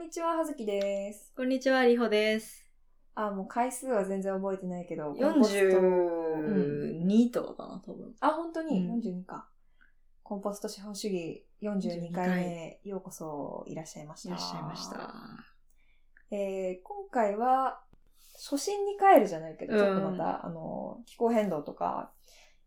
んにちは、はずきです。こんにちは、りほです。あ、もう回数は全然覚えてないけど、コンポスト42とかかな、多分。あ、本当に、うん42か。コンポスト資本主義42 42回回目、ようこそいらっしゃいました。いらっしゃいました。えー今回は、初心に帰るじゃないけど、うんちょっとまた、あの、気候変動とか、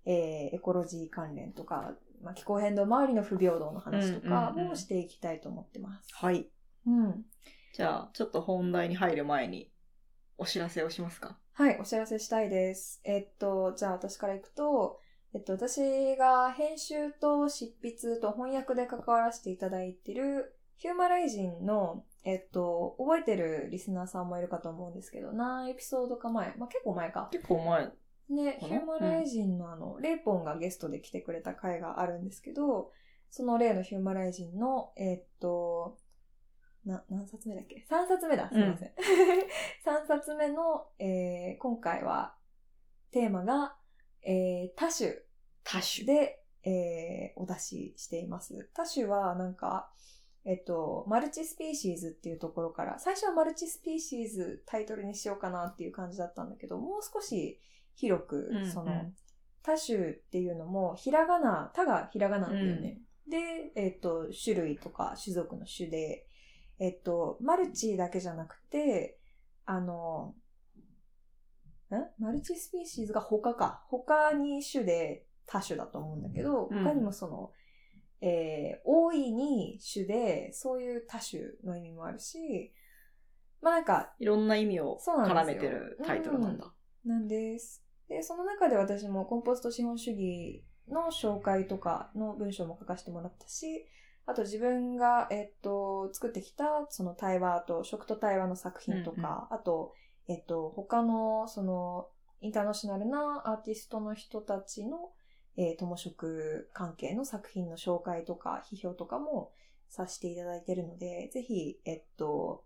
えーエコロジー関連とか、まあ、気候変動周りの不平等の話とかうんうんうんもしていきたいと思ってます。はい。うん。じゃあ、ちょっと本題に入る前に、お知らせをしますか。はい、お知らせしたいです。えっと、じゃあ私からいくと、えっと、私が編集と執筆と翻訳で関わらせていただいている、ヒューマライジンの、えっと、覚えてるリスナーさんもいるかと思うんですけど、何エピソードか前、まあ、結構前か。結構前。ね、ヒューマライジンのあの、レイポンがゲストで来てくれた回があるんですけど、その例のヒューマライジンの、えっと、な、何冊目だっけ ?3 冊目だ。すいません。3冊目の、えー今回は、テーマが、えー多種多種。で、えーお出ししています。多種はなんか、えっと、マルチスピーシーズっていうところから、最初はマルチスピーシーズタイトルにしようかなっていう感じだったんだけど、もう少し広く、うんうんその、多種っていうのも、ひらがな、他がひらがななんだよね。で、えっと、種類とか種族の種で、えっと、マルチだけじゃなくて、あの、んマルチスピーシーズが他か。他に種で多種だと思うんだけど、うん他にもその、えー、多いに種で、そういう多種の意味もあるし、まあなんか、いろんな意味を絡めてるタイトルなんだ。なんです。で、その中で私もコンポスト資本主義の紹介とかの文章も書かせてもらったし、あと自分が、えっと、作ってきた、その対話と、食と対話の作品とか、あと、えっと、他の、その、インターナショナルなアーティストの人たちの、えー、友食関係の作品の紹介とか、批評とかもさせていただいているので、ぜひ、えっと、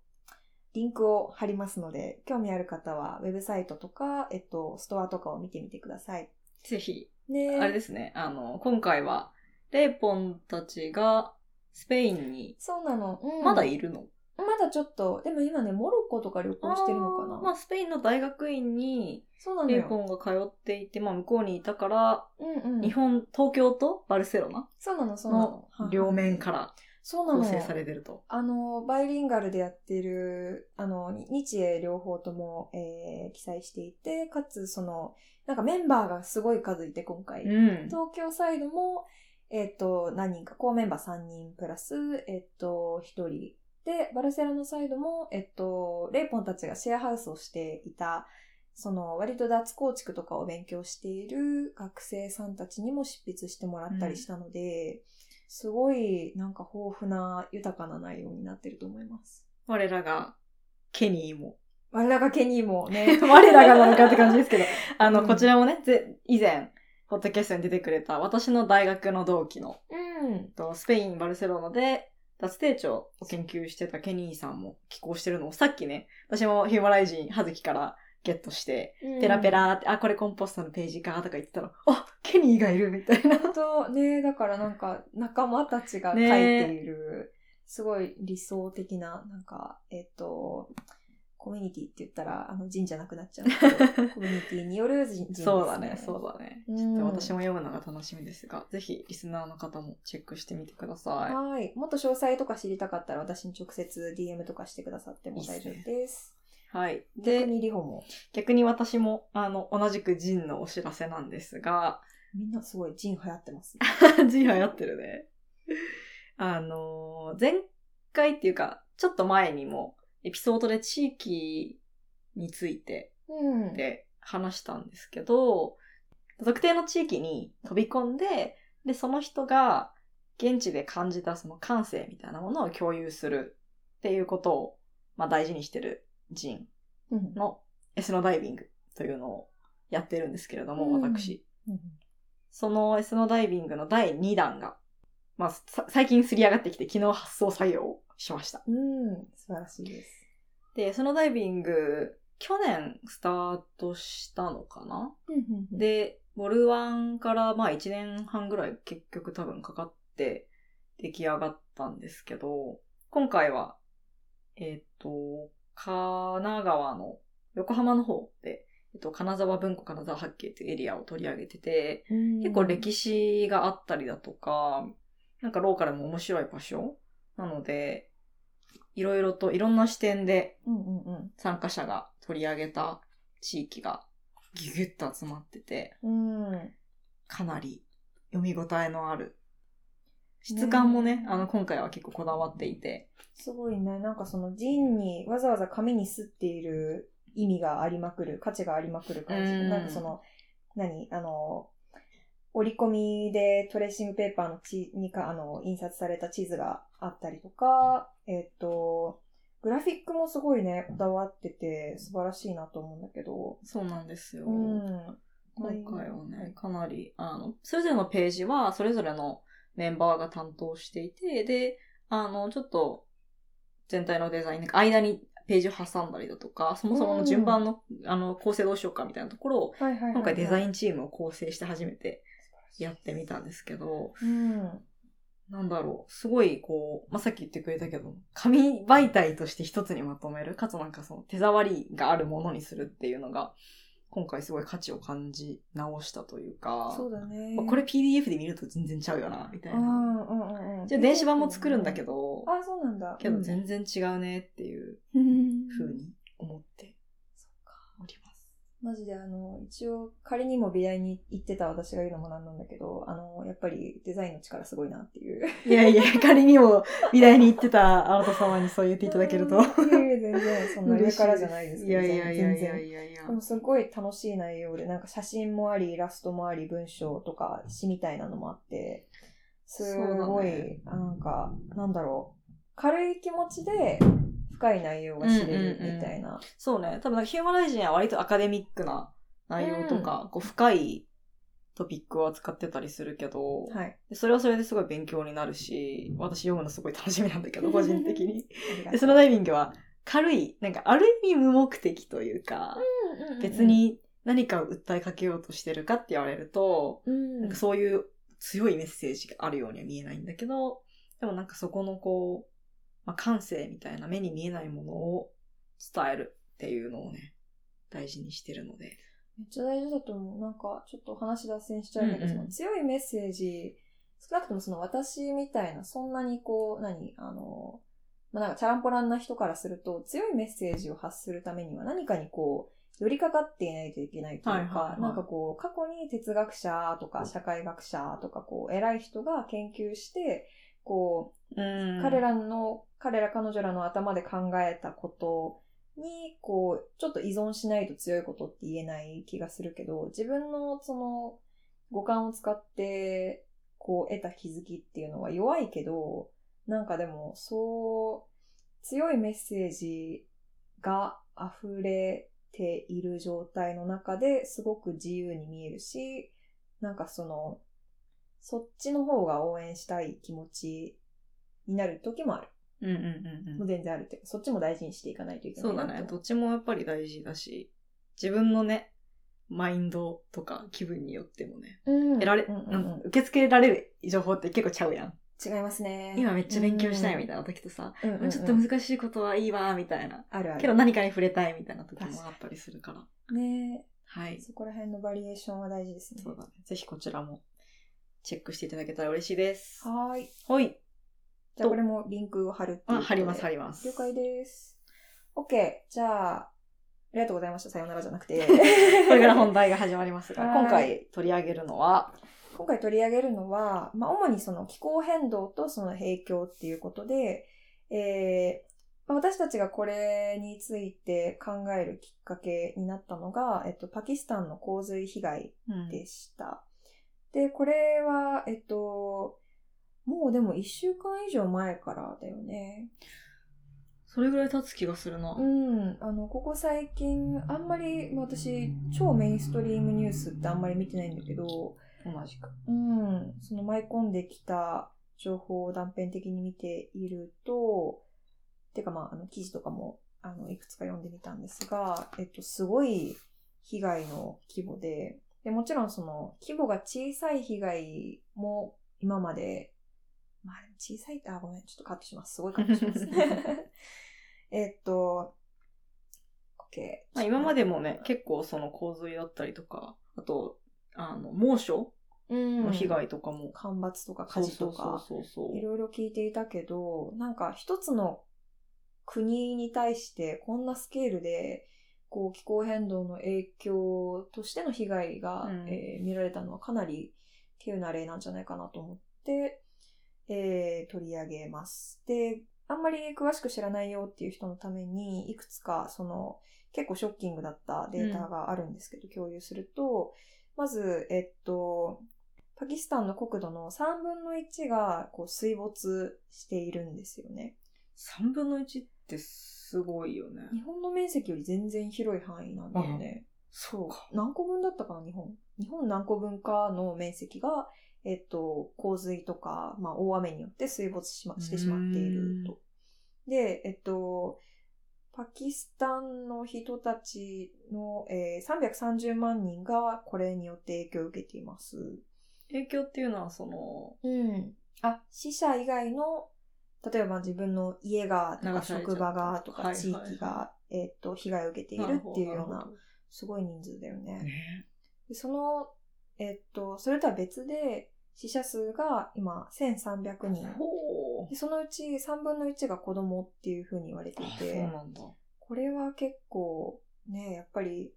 リンクを貼りますので、興味ある方は、ウェブサイトとか、えっと、ストアとかを見てみてください。ぜひ、ね。あれですね、あの、今回は、レイポンたちがスペインに、そうなの。うんまだいるの、まだちょっと、でも今ね、モロッコとか旅行してるのかなまあ、スペインの大学院に、そうなのレイポよ。ンが通っていて、まあ、向こうにいたから、うんうん。日本、東京とバルセロナそうなの、そうなのの。両面からそうなの。構成されてると。あの、バイリンガルでやってる、あの、に日英両方とも、えー記載していて、かつ、その、なんかメンバーがすごい数いて、今回。うん。東京サイドも、えっ、と、何人か、コーメンバー3人プラス、えっ、と、1人。で、バルセロナサイドも、えっ、と、レイポンたちがシェアハウスをしていた、その、割と脱構築とかを勉強している学生さんたちにも執筆してもらったりしたので、すごい、なんか豊富な、豊かな内容になってると思います。我らが、ケニーも。我らがケニーもね、我らがなのかって感じですけど。あの、うんこちらもね、ぜ以前、ポッドキャストに出てくれた、私の大学の同期の、うん。とスペイン・バルセロナで、脱低調を研究してたケニーさんも寄稿してるのをさっきね、私もヒューマライジン、はずきからゲットして、ペラペラーって、あ、これコンポストのページか、とか言ってたら、あ、ケニーがいるみたいな。と、ね、だからなんか仲間たちが書いている、すごい理想的な、なんか、えっと、コミュニティって言ったら、あの、人じゃなくなっちゃうけど。コミュニティによる人人です、ね。そうだね、そうだね。うんちょっと私も読むのが楽しみですが、ぜひリスナーの方もチェックしてみてくださはい。もっと詳細とか知りたかったら、私に直接 DM とかしてくださっても大丈夫です。い。はい。逆で、にリホも？逆に私も、あの、同じくジンのお知らせなんですが、みんなすごいジン流行ってます。ジン流行ってるね。あのー、前回っていうか、ちょっと前にも、エピソードで地域についてうん。で話したんですけど、特定の地域に飛び込んで、で、その人が現地で感じたその感性みたいなものを共有するっていうことを、まあ大事にしてるジンうん。のエスノダイビングというのをやってるんですけれども、うん私。うんそのエスノダイビングの第2弾が、まあ、さ最近すり上がってきて昨日発送作業をしました。うん。素晴らしいです。で、エスノダイビング、去年スタートしたのかな？で、で、ボルワンからまあ1年半ぐらい結局多分かかって出来上がったんですけど、今回はえっ、と、神奈川の横浜の方で、えっと、金沢文庫金沢八景っていうエリアを取り上げてて、結構歴史があったりだとか、なんかローカルも面白い場所なので、いろいろといろんな視点で。参加者が取り上げた地域がギュギュッと集まってて、うん。かなり読み応えのある。質感もね、ねあの、今回は結構こだわっていて。すごいね。なんかその陣にわざわざ紙にすっている意味がありまくる、価値がありまくる感じ。うんなんかその、何？あの、折り込みでトレーシングペーパーの地にか、あの、印刷された地図があったりとか、えっ、と、グラフィックもすごいね、こだわってて素晴らしいなと思うんだけど。そうなんですよ。うん。今回はね、かなり、あの、それぞれのページは、それぞれのメンバーが担当していて、で、あの、ちょっと、全体のデザイン、なんか間にページを挟んだりだとか、そもそもの順番の、あの、構成どうしようかみたいなところを、今回デザインンチームを構成して初めてやってみたんですけど、うん。なんだろう、すごいこう、まあ、さっき言ってくれたけど、紙媒体として一つにまとめる、かつなんかその手触りがあるものにするっていうのが、今回すごい価値を感じ直したというか、そうだね。まあこれ PDF で見ると全然ちゃうよな、みたいうんな。うんうんうん。じゃあ電子版も作るんだけど、あ、そうなんだ。けど全然違うねっていううん風に思って。マジであの、一応仮にも美大に行ってた私が言うのもなんなんだけど、あの、やっぱりデザインの力すごいなっていう。いやいや、仮にも美大に行ってたあなた様にそう言っていただけると。いやいや、全然、そんな上からじゃないですけど、いやいやいやいや。いやいやで。もすごい楽しい内容で、なんか写真もあり、イラストもあり、文章とか詩みたいなのもあって、すごい、ねなんか、なんだろう、軽い気持ちで深い内容が知れるみたいな。そうね。多分ヒューマライジンは割とアカデミックな内容とか、こう深いトピックを扱ってたりするけど、はい。でそれはそれですごい勉強になるし、私読むのすごい楽しみなんだけど、個人的に。で、そのダイビングは軽い、なんかある意味無目的というか、うんうんうん別、に何かを訴えかけようとしてるかって言われると、うんなんかそういう強いメッセージがあるようには見えないんだけど、でもなんかそこのこう、まあ、感性みたいな目に見えないものを伝えるっていうのをね、大事にしてるので。めっちゃ大事だと思う。なんか、ちょっと話脱線しちゃうんだけど、うんうんその強いメッセージ、少なくともその私みたいな、そんなにこう、何？あの、まあ、なんかチャランポランな人からすると、強いメッセージを発するためには何かにこう、寄りかかっていないといけないというか、はいはいはいなんかこう、過去に哲学者とか社会学者とかこう、偉い人が研究して、こう、うん。彼らの、彼ら彼女らの頭で考えたことに、こう、ちょっと依存しないと強いことって言えない気がするけど、自分のその五感を使って、こう得た気づきっていうのは弱いけど、なんかでも、そう、強いメッセージが溢れている状態の中ですごく自由に見えるし、なんかその、そっちの方が応援したい気持ちになる時もある。うんうんうんう。もうん全然あるっていうか、そっちも大事にしていかないといけなそだね。いうなと思どっちもやっぱり大事だし、自分のね、マインドとか気分によってもね、うん得られ、うんうんなん受け付けられる情報って結構ちゃうやん。違いますね。今めっちゃ勉強したいみいたいな時とさ、な。うんうんうんちょっと難しいことはいいわ、みたいな。あるある。けど何かに触れたいみたいな時もあったりするから。ねはい。そこら辺のバリエーションは大事ですね。そうだね。ぜひこちらもチェックしていただけたら嬉しいです。はーい。はい。じゃあこれもリンクを貼るっていうことあ、で。貼ります、貼ります。了解です。OK。じゃあ、ありがとうございました。さようならじゃなくて。これから本題が始まりますが、はい今回取り上げるのは、今回取り上げるのは、まあ、主にその気候変動とその影響っていうことで、えーまあ私たちがこれについて考えるきっかけになったのが、えっと、パキスタンの洪水被害うんでした。で、これは、えっと、もうでも一週間以上前からだよね。それぐらい経つ気がするな。うん。あの、ここ最近、あんまり、まあ私、超メインストリームニュースってあんまり見てないんだけど、同じく。うん、その舞い込んできた情報を断片的に見ていると、てかまあ、あの、記事とかも、あの、いくつか読んでみたんですが、えっと、すごい被害の規模で、で、もちろんその、規模が小さい被害も今まで、まあ、小さいって、あ、ごめん、ちょっとカットします。すごいカットします。えっと、OK。まあ、今までもね、結構その洪水だったりとか、あと、あの、猛暑うんの被害とかも、干ばつとか火事とか、いろいろ聞いていたけど、なんか一つの国に対してこんなスケールで、こう気候変動の影響としての被害が、うんえー見られたのはかなり稀有な例なんじゃないかなと思って、えー取り上げます。で、あんまり詳しく知らないよっていう人のために、いくつかその結構ショッキングだったデータがあるんですけど、共有すると、まず、えっと、パキスタンの国土の3分の1がこう水没しているんですよね。3分の1ってすごいよね。日本の面積より全然広い範囲なんだよね。そうか。何個分だったかな、日本？日本何個分かの面積が、えっと、洪水とか、まあ、大雨によって水没し,、ま、してしまっていると。で、えっと、パキスタンの人たちの、えー330万人がこれによって影響を受けています。影響っていうのは、その、うん。あ、死者以外の、例えば自分の家がとか職場がとか地域が、えっと、被害を受けているっていうような、すごい人数だよね。その、えっと、それとは別で、死者数が今1300人。で。そのうち3分の1が子供っていうふうに言われていて。これは結構ね、やっぱり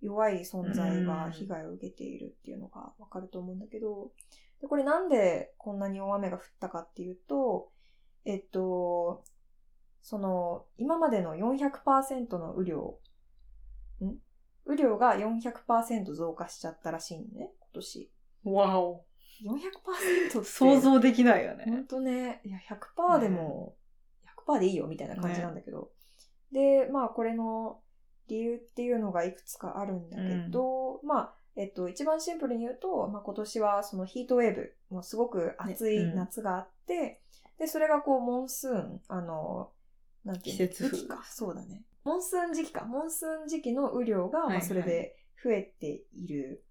弱い存在が被害を受けているっていうのがわかると思うんだけど、でこれなんでこんなに大雨が降ったかっていうと、えっと、その、今までの400%の雨量、ん？雨量が400%増加しちゃったらしいのね、今年。わお。400%って。想像できないよほんね。とね、いや、100%でも、100%でいいよみたいな感じなんだけど。で、まあ、これの理由っていうのがいくつかあるんだけど、まあ、えっと、一番シンプルに言うと、まあ、今年はそのヒートウェーブ、もうすごく暑いねうん夏があって、で、それがこう、モンスーン、あの、なんていうの季節風か。そうだね。モンスーン時期か。モンスーン時期の雨量が、まあ、それで増えている。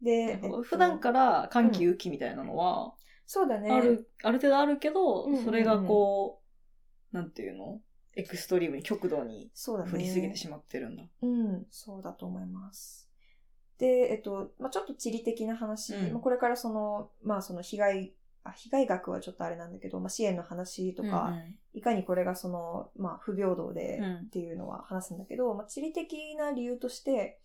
で、えっと普段から寒気雨季みたいなのは、そうだね。ある、ある程度あるけど、うんうんうんそれがこう、なんていうのエクストリームに極度に。降りすぎてしまってるんだ。うん、そうだと思います。で、えっと、まあ、ちょっと地理的な話、うんまあ、これからその、まあ、その被害、あ被害額はちょっとあれなんだけど、まあ、支援の話とか、いかにこれがその、まあ、不平等でうんっていうのは話すんだけど、まあ、地理的な理由として、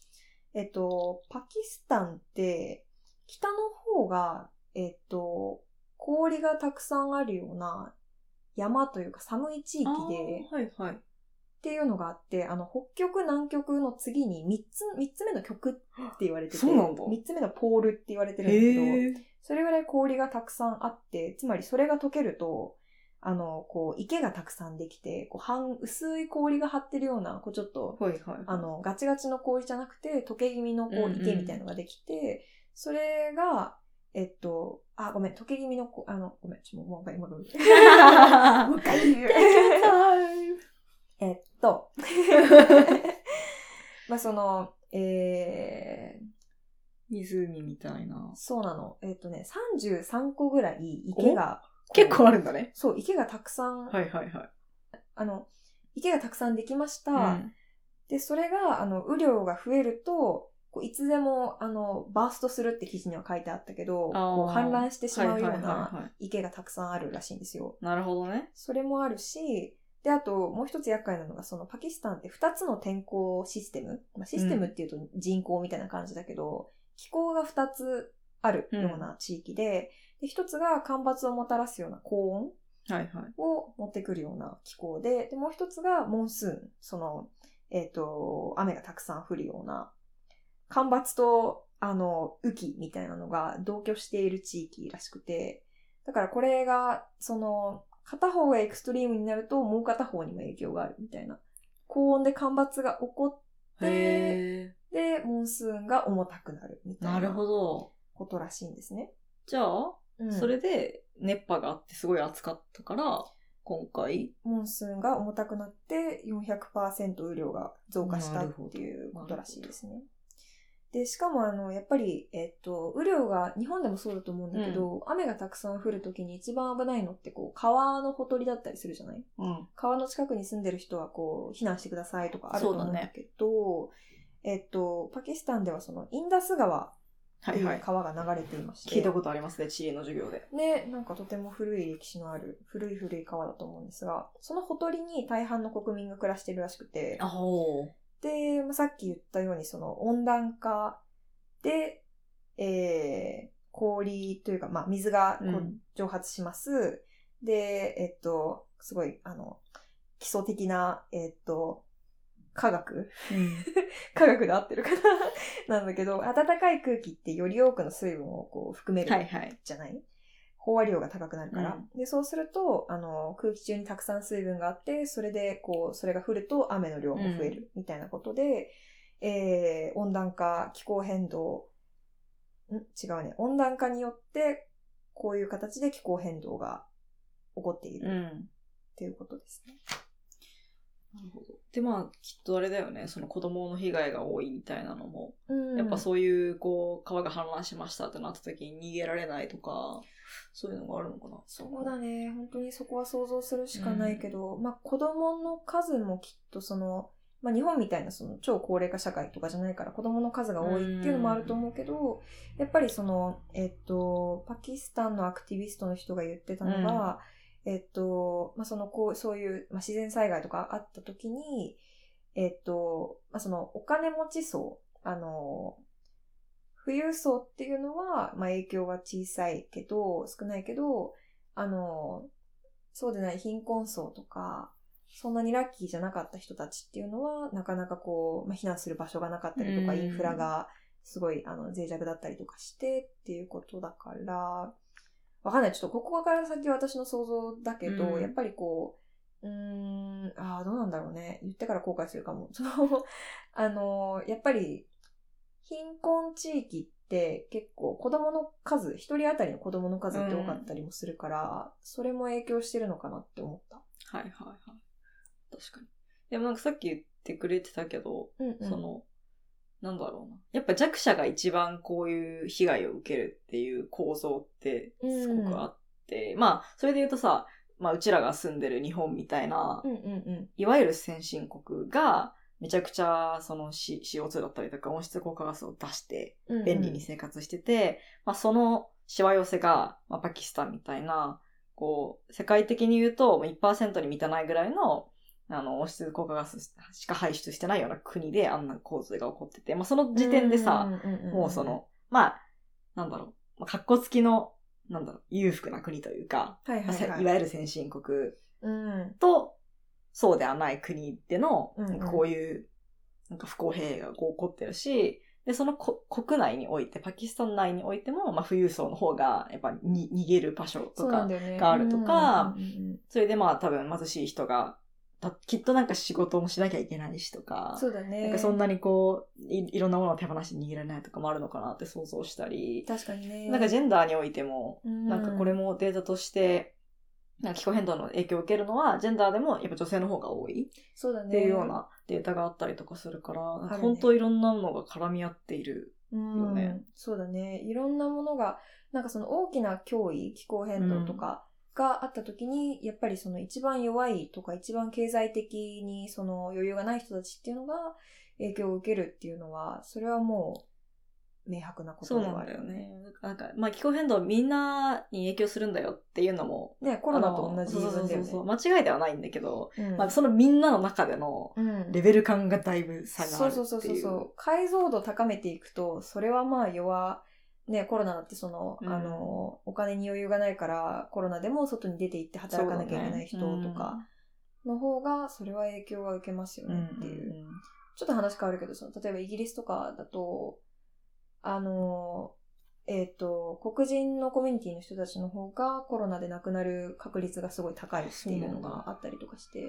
えっと、パキスタンって、北の方が、えっと、氷がたくさんあるような山というか寒い地域あで、ーはいはい。っていうのがあって、あの、北極、南極の次に3つ、三つ目の極って言われてて、そうなんだ3つ目のポールって言われてるんだけど。それぐらい氷がたくさんあって、つまりそれが溶けると、あの、こう、池がたくさんできて、こう、半、薄い氷が張ってるような、こう、ちょっと、はいはい。あ、の、ガチガチの氷じゃなくて、溶け気味のこう、うんうん池みたいのができて、それが、えっと、あ、ごめん、溶け気味のこ、あの、ごめん、ちょっともう一回、もう一回。もう一回言う。えっと、まあその、え湖みたいなー、。そうなの。えっとね、33個ぐらい池が、結構ある。るんだね。そう、池がたくさん、はいはいはい。あの、池がたくさんできました。うんで、それが、あの、雨量が増えると、こういつでも、あの、バーストするって記事には書いてあったけど、こう氾濫してしまうような池がたくさんあるらしいんですよ。なるほどね。それもあるし、で、あと、もう一つ厄介なのが、そのパキスタンって二つの天候システム？まあ、システムっていうと人口みたいな感じだけど、気候が二つあるような地域で、で一つが干ばつをもたらすような高温。を持ってくるような気候で、で、もう一つがモンスーン。その、えっ、と、雨がたくさん降るような、干ばつと、あの、雨季みたいなのが同居している地域らしくて、だからこれが、その、片方がエクストリームになると、もう片方にも影響があるみたいな。高温で干ばつが起こって、へで、モンスーンが重たくなるみたいなほど。ことらしいんですね。じゃあ、うんそれで熱波があってすごい暑かったから、今回、モンスーンが重たくなって400%雨量が増加したっていうことらしいですね。で、しかもあの、やっぱり、えっと、雨量が、日本でもそうだと思うんだけど、雨がたくさん降るときに一番危ないのって、こう、川のほとりだったりするじゃない？うん。川の近くに住んでる人は、こう、避難してくださいとかあると思うんだけど、えっと、パキスタンではその、インダス川とはいはいいう。川が流れていまして、聞いたことありますね、地理の授業で。ね、なんかとても古い歴史のある、古い古い川だと思うんですが、そのほとりに大半の国民が暮らしてるらしくて、で、まあさっき言ったようにその温暖化で、えー、氷というか、まあ水がこううん蒸発します。で、えっと、すごい、あの、基礎的な、えっと、科学うん。科学で合ってるかな なんだけど、暖かい空気ってより多くの水分をこう含めるはいはい。じゃない？飽和量が高くなるから。うんで、そうすると、あの、空気中にたくさん水分があって、それで、こう、それが降ると雨の量も増える、みたいなことで、えー、温暖化、気候変動、ん？違うね。温暖化によって、こういう形で気候変動が起こっているうん。っていうことですね。なるほど。で、まあ、きっとあれだよね、その子供の被害が多いみたいなのも、うんやっぱそういう、こう、川が氾濫しましたってなった時に逃げられないとか、そういうのがあるのかな。そうだね。本当にそこは想像するしかないけど、まあ子供の数もきっとその、まあ日本みたいなその超高齢化社会とかじゃないから子供の数が多いっていうのもあると思うけど、やっぱりその、えっと、パキスタンのアクティビストの人が言ってたのが、えっと、まあそのこう、そういう、まあ、自然災害とかあった時に、えっと、まあそのお金持ち層、あの、富裕層っていうのは、まあ、影響は小さいけど、少ないけど、あの、そうでない貧困層とか、そんなにラッキーじゃなかった人たちっていうのは、なかなかこう、まあ、避難する場所がなかったりとか、うんインフラがすごい、あの、脆弱だったりとかしてっていうことだから、わかんない。ちょっとここから先は私の想像だけど、うんやっぱりこう、うーん、ああ、どうなんだろうね。言ってから後悔するかも。その、あの、やっぱり、貧困地域って結構子供の数、一人当たりの子供の数って多かったりもするから、それも影響してるのかなって思った。はいはいはい。確かに。でもなんかさっき言ってくれてたけど、うんうんその、なんだろうな。やっぱ弱者が一番こういう被害を受けるっていう構造ってすごくあって、まあ、それで言うとさ、まあ、うちらが住んでる日本みたいな、うんうんうん。いわゆる先進国が、めちゃくちゃ、その C- CO2 だったりとか温室効果ガスを出して、うんうん便利に生活してて、まあ、そのしわ寄せが、まあ、パキスタンみたいな、こう、世界的に言うとまあ1%に満たないぐらいの、あの、温室効果ガスしか排出してないような国であんな構図が起こってて、まあ、その時点でさ、んんんんもうそ、の、まあ、なんだろう、まあ、格好付きの、なんだろう、裕福な国というか、はいはいはい。いわゆる先進国うん。と、そうではない国でのこういう、なんか不公平がこう起こってるし、で、そのこ国内において、パキスタン内においても、まあ、富裕層の方が、やっぱに逃げる場所とか。があるとかうんうんうんうんそれでまあ多分貧しい人が、たきっとなんか仕事もしなきゃいけないしとか、そうだね。なんかそんなにこうい、いろんなものを手放しに握れないとかもあるのかなって想像したり、確かにね。なんかジェンダーにおいても、うんなんかこれもデータとして、なんか気候変動の影響を受けるのは、ジェンダーでもやっぱ女性の方が多い。っていうようなデータがあったりとかするから、本当いろんなものが絡み合っている。うんねそうだね。いろんなものが、なんかその大きな脅威、気候変動とかがあった時に、やっぱりその一番弱いとか一番経済的にその余裕がない人たちっていうのが影響を受けるっていうのは、それはもう明白なことそうではあるなんだよね。なんか、まあ気候変動みんなに影響するんだよっていうのも、ね、コロナと同じだよね。そうそうそうそう。間違いではないんだけど、うんまあそのみんなの中でのうんレベル感がだいぶ差があるっていう。そうそうそうそうそう。解像度高めていくと、それはまあ弱、ね、コロナだってその、うんあの、お金に余裕がないから、コロナでも外に出て行って働かなきゃいけない人とかの方が、それは影響は受けますようん、ねっていう。うんちょっと話変わるけど、その、例えばイギリスとかだと、あの、えっ、と、黒人のコミュニティの人たちの方がコロナで亡くなる確率がすごい高いっていうのがあったりとかして、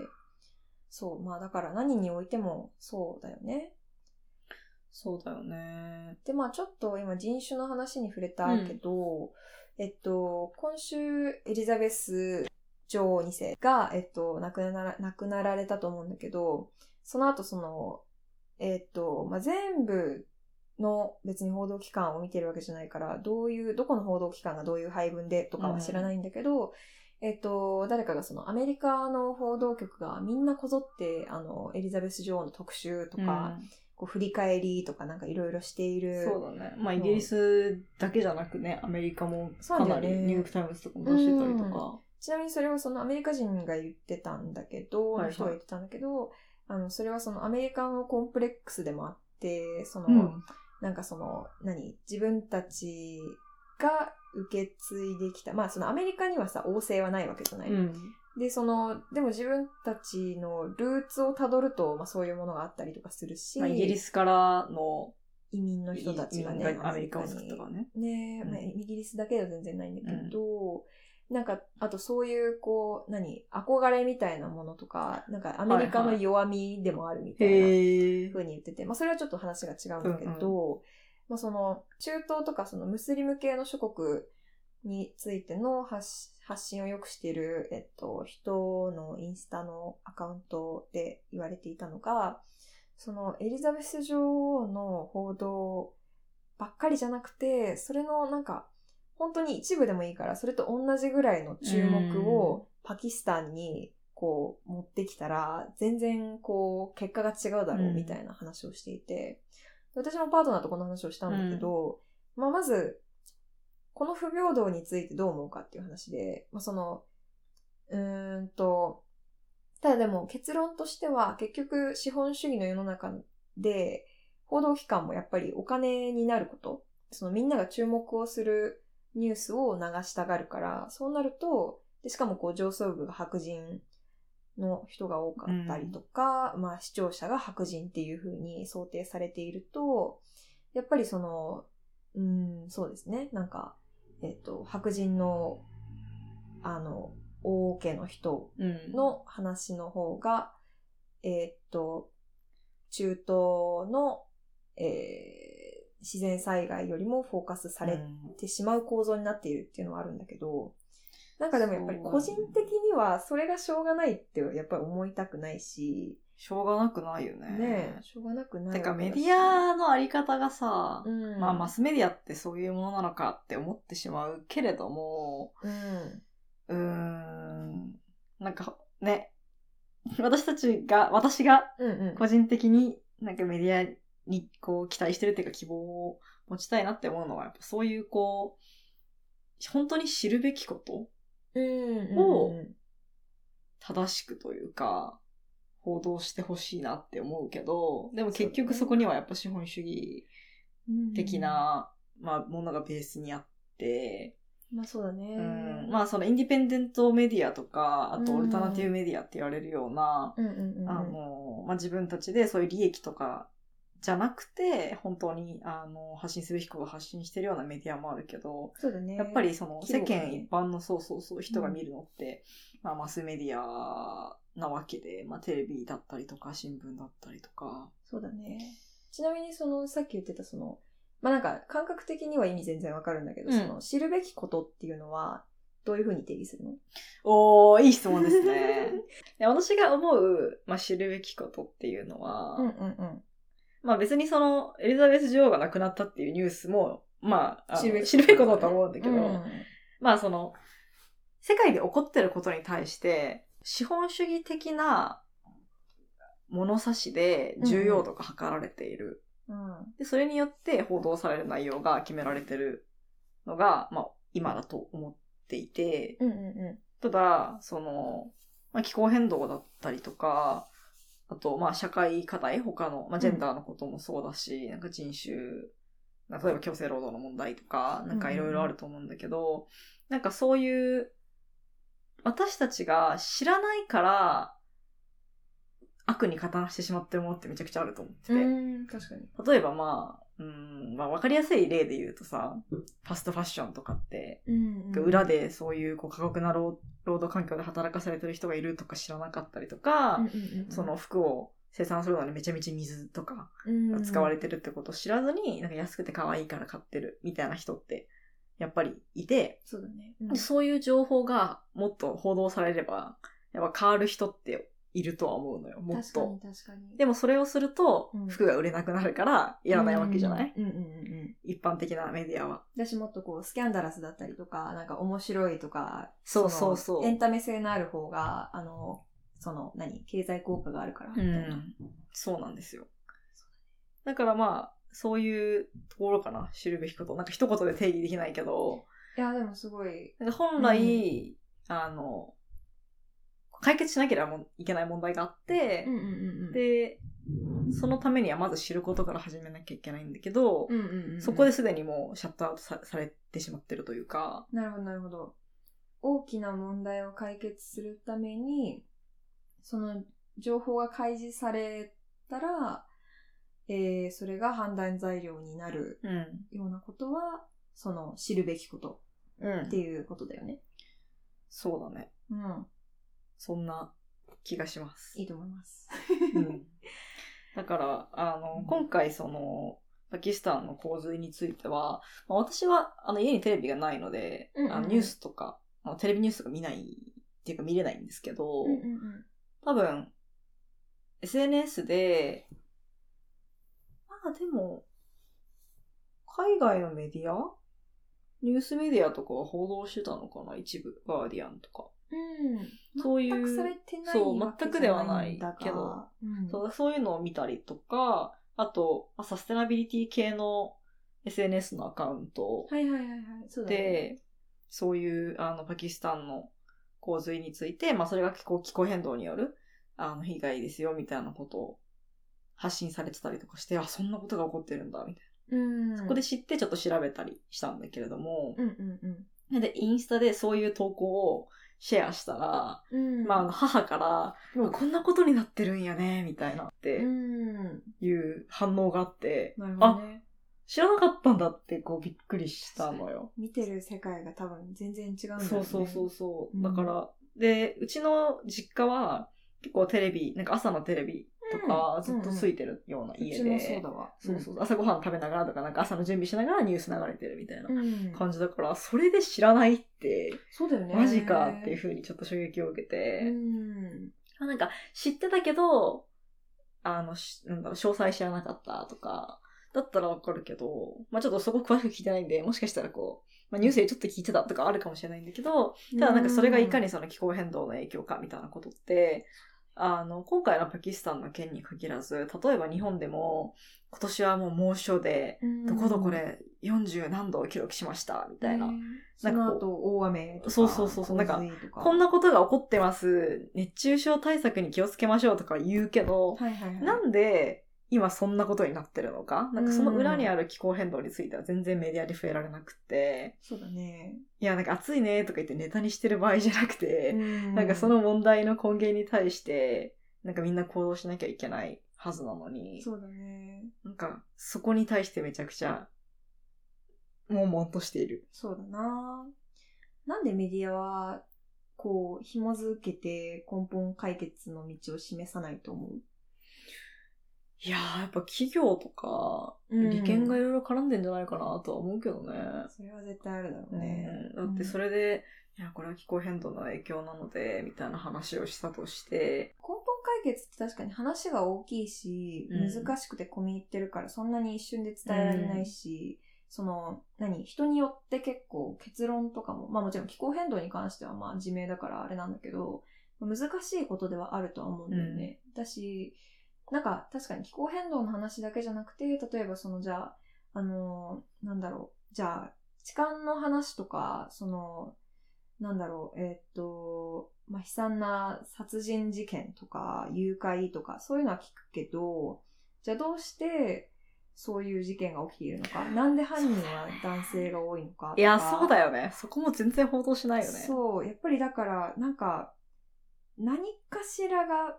そう、まあだから何においてもそうだよね。そうだよね。で、まあちょっと今人種の話に触れたけど、えっと、今週エリザベス女王2世が、えっと、亡くなら、亡くなられたと思うんだけど、その後その、えっと、まあ全部の別に報道機関を見てるわけじゃないから、どういう、どこの報道機関がどういう配分でとかは知らないんだけど、えっと、誰かがそのアメリカの報道局がみんなこぞって、あの、エリザベス女王の特集とか、こう振り返りとかなんかいろいろしている。そうだね。まあ、イギリスだけじゃなくね、アメリカもかなり、ニューヨークタイムズとかも出してたりとか。ちなみにそれはそのアメリカ人が言ってたんだけど、はいはい人が言ってたんだけど、あの、それはそのアメリカのコンプレックスでもあって、その、うん。なんかその、何？自分たちが受け継いできた。まあそのアメリカにはさ、王政はないわけじゃない。うん。で、その、でも自分たちのルーツをたどると、まあそういうものがあったりとかするし、まあ、イギリスからの移民の人たちがね、アメリカを作ったにからね。ねえ、うんまあ、イギリスだけでは全然ないんだけど、なんか、あとそういう、こう、何、憧れみたいなものとか、なんかアメリカの弱みでもあるみたいなふ。うに言ってて、まあそれはちょっと話が違うんだけど、まあその、中東とかそのムスリム系の諸国についての発発信をよくしている、えっと、人のインスタのアカウントで言われていたのが、そのエリザベス女王の報道ばっかりじゃなくて、それのなんか、本当に一部でもいいから、それと同じぐらいの注目をパキスタンにこう持ってきたら、全然こう結果が違うだろうみたいな話をしていて、私もパートナーとこの話をしたんだけど、まあまず、この不平等についてどう思うかっていう話で、まあその、うーんと、ただでも結論としては結局資本主義の世の中で報道機関もやっぱりお金になること、そのみんなが注目をするニュースを流したがるから、そうなると、でしかもこう上層部が白人の人が多かったりとか、まあ視聴者が白人っていう風に想定されていると、やっぱりその、うん、そうですね、なんか、えっ、と、白人の、あの、王家の人うん。の話の方が、えーっと、中東の、えー自然災害よりもフォーカスされうんてしまう構造になっているっていうのはあるんだけど、なんかでもやっぱり個人的にはそれがしょうがないってやっぱり思いたくないし、しょうがなくないよね。ねえ、しょうがなくないてかメディアのあり方がさ、うん、まあマスメディアってそういうものなのかって思ってしまうけれども、うん。うーん、なんかね、私たちが、私が。個人的になんかメディアにこう期待してるっていうか希望を持ちたいなって思うのは、やっぱそういうこう、本当に知るべきことをうん正しくというか、報道してほしいなって思うけど、でも結局そこにはやっぱ資本主義うん的な、まあ、ものがベースにあって、まあそうだね。うん、まあそのインディペンデントメディアとか、あとうん。オルタナティブメディアって言われるような。あの、まあ自分たちでそういう利益とかじゃなくて、本当にあの発信すべきことを発信してるようなメディアもあるけど、そうだね。やっぱりその世間一般のそうそうそう人が見るのって、まあマスメディアなわけで、まあテレビだったりとか新聞だったりとか、そうだね。ちなみにその、さっき言ってたその、まあなんか感覚的には意味全然わかるんだけど、うんその知るべきことっていうのは、どういうふうに定義するの？おー、いい質問ですね。で私が思う、まあ、知るべきことっていうのは、うんうんまあ別にその、エリザベス女王が亡くなったっていうニュースも、まあ、知るべきことだと思うんだけど、うん。まあその、世界で起こってることに対して、資本主義的な物差しで重要度が測られている。うん。で、それによって報道される内容が決められてるのが、まあ今だと思っていて、うんうんうただ、その、まあ、気候変動だったりとか、あと、まあ、社会課題、他の、まあ、ジェンダーのこともそうだし、なんか人種、例えば強制労働の問題とか、なんかいろいろあると思うんだけど、なんかそういう、私たちが知らないから、悪に加担してしまってるものってめちゃくちゃあると思ってて。ん。うん、確かに。例えばまあ、うん、まあ、わかりやすい例で言うとさ、ファストファッションとかって、うんうん裏、でそういうこう過酷な労労働環境で働かされてる人がいるとか知らなかったりとか、うんうんうんその、服を生産するのにめちゃめちゃ水とかうん使われてるってことを知らずに、なんか安くて可愛いから買ってるみたいな人ってやっぱりいて、そうだね。うんでそういう情報がもっと報道されれば、やっぱ変わる人っているとは思うのよ、もっ確かにと。確かに。でもそれをするとうん、服が売れなくなるから、やらないわけじゃない、うんうんうんうん。一般的なメディアは。だしもっとこう、スキャンダラスだったりとか、なんか面白いとか、そうそうそうのエンタメ性のある方が、あの、その、何？経済効果があるから、みたいな。そうなんですよ。だからまあ、そういうところかな、知るべきこと。なんか一言で定義できないけど、いや、でもすごい、本来、あの、解決しなければもいけない問題があって、うんうんうんうん。で、そのためにはまず知ることから始めなきゃいけないんだけど、うんうんうんうん、そこですでにもうシャットアウトさされてしまってるというか、なるほど、なるほど。大きな問題を解決するために、その情報が開示されたら、えー、それが判断材料になるうん。ようなことは、その知るべきことうんっていうことだよね。そうだね。うん。そんな気がします。いいと思います。うん だから、あの、今回その、パキスタンの洪水については、まあ、私はあの家にテレビがないので、うんうんうんあのニュースとか、テレビニュースとか見ないっていうか見れないんですけど、うんうんうん。多分、SNS で、まあでも、海外のメディア？ニュースメディアとかは報道してたのかな？一部。ガーディアンとか。うん。そういう全くされてないそう全くではないけど、うん、そうそういうのを見たりとか、あと、まあサステナビリティ系の SNS のアカウントはいはいはいはい。そね。で、そういう、あの、パキスタンの洪水について、まあ、それが気候気候変動による、あの、被害ですよ、みたいなことを発信されてたりとかして、あ、そんなことが起こってるんだ、みたいうん。な。そこで知ってちょっと調べたりしたんだけれども、うんうんなんで、インスタでそういう投稿をシェアしたら、うん。うん。まあ、母から、うんあこんなことになってるんやね、みたいな、っうてん。いう反応があって、なるほどね。知らなかったんだって、こう、びっくりしたのよ。見てる世界が多分全然違うんだよね。そうそうそうそう。うんだから、で、うちの実家は結構テレビ、なんか朝のテレビとかうんずっとついてるような家で、朝ごはん食べながらとか、なんか朝の準備しながらニュース流れてるみたいなうん。感じだから、それで知らないって、そうだよね。マジかっていう風にちょっと衝撃を受けて、うん。あなんか知ってたけど、あの、しなんだろう、詳細知らなかったとか、だったらわかるけど、まあちょっとそこ詳しく聞いてないんで、もしかしたらこう、まあニュースでちょっと聞いてたとかあるかもしれないんだけど、ただなんかそれがいかにその気候変動の影響かみたいなことって、あの、今回のパキスタンの件に限らず、例えば日本でも、今年はもう猛暑で、うんどこどこで40何度を記録しました、みたいな。なんかこう大雨とか。そうそうそうそうなんかこんなことが起こってます、熱中症対策に気をつけましょうとか言うけど、はいはいはい。なんで今そんなことになってるのか？なんかその裏にある気候変動については全然メディアで触れられなくて、そうだね。いやなんか暑いねとか言ってネタにしてる場合じゃなくて、ななんかその問題の根源に対して、なんかみんな行動しなきゃいけないはずなのに、そうだね。なんかそこに対してめちゃくちゃ、悶々としている。そうだな。なんでメディアは、こう、紐づけて根本解決の道を示さないと思う？いやー、やっぱ企業とか、うん。利権がいろいろ絡んでんじゃないかなとは思うけどね。それは絶対あるだろうね。うん。だってそれで、いや、これは気候変動の影響なので、みたいな話をしたとして、根本解決って確かに話が大きいし、うん。難しくて込み入ってるからそんなに一瞬で伝えられないし、その、何？人によって結構結論とかも、まあもちろん気候変動に関してはまあ自明だからあれなんだけど、難しいことではあるとは思うんだよね。だし、なんか確かに気候変動の話だけじゃなくて、例えばそのじゃあ、あの、なんだろう、じゃあ、痴漢の話とか、その、なんだろう、えーっと、まあ、悲惨な殺人事件とか、誘拐とか、そういうのは聞くけど、じゃあどうして、そういう事件が起きているのか、なんで犯人は男性が多いのかとか。いや、そうだよね。そこも全然報道しないよね。そう、やっぱりだから、なんか、何かしらが、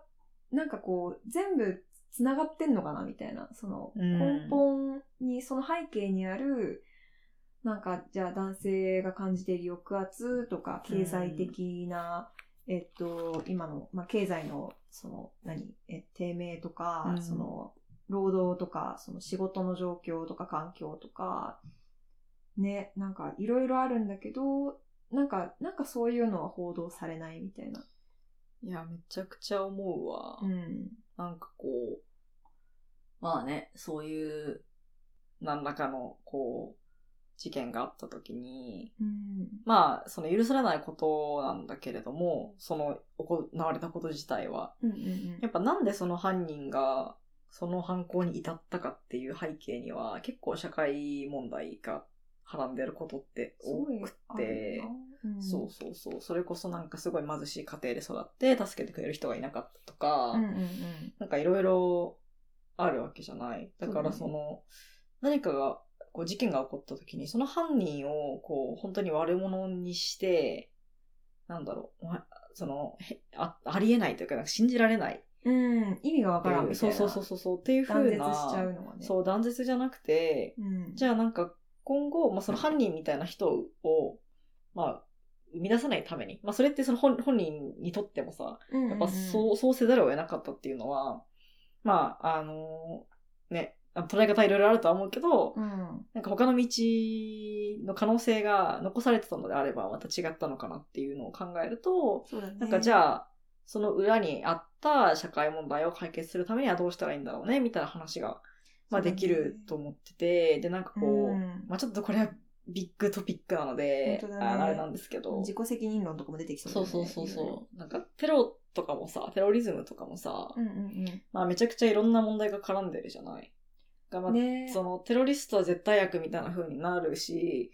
なんかこう、全部繋がってんのかなみたいな、その、うん。根本に、その背景にある、なんか、じゃあ男性が感じている抑圧とか、経済的な、えっと、今の、まあ、経済の、その、何、え、低迷とか、うん。その、労働とか、その仕事の状況とか環境とか、ね、なんかいろいろあるんだけど、なんか、なんかそういうのは報道されないみたいな。いや、めちゃくちゃ思うわ。うん。なんかこう、まあね、そういう、何らかの、こう、事件があった時に、うん。まあ、その許されないことなんだけれども、その行われたこと自体は、うんうんやっぱなんでその犯人がその犯行に至ったかっていう背景には結構社会問題がはらんでることって多くあてうんそうそうそう。それこそなんかすごい貧しい家庭で育って助けてくれる人がいなかったとか、うんうんうん。なんかいろいろあるわけじゃない。だからそその、何かが、こう事件が起こった時に、その犯人をこう本当に悪者にして、なんだろう、まその、へあありえないというか、なんか信じられないうん。意味がわからんみたそいうな。そうそうそうそうっていうふう断絶しな、ちゃうのはね。そう断絶じゃなくて、うん。じゃあなんか今後、まあ、その犯人みたいな人を、まあ、生み出さないために、まあそれってその本本人にとってもさ、うん、やっぱそう、そうせざるを得なかったっていうのは、まあ、あのね、捉え方いろいろあるとは思うけど、うん。なんか他の道の可能性が残されてたのであればまた違ったのかなっていうのを考えると、ね。なんかじゃあ、その裏にあった社会問題を解決するためにはどうしたらいいんだろうね、みたいな話が、まあできると思ってて、で、なんかこう、うんまあちょっとこれはビッグトピックなので、ねああれなんですけど、自己責任論とかも出てきそうねそうそうそう。なんかテロとかもさ、テロリズムとかもさ、うんうんまあめちゃくちゃいろんな問題が絡んでるじゃない。がまあうん。ねそのテロリストは絶対悪みたいな風になるし、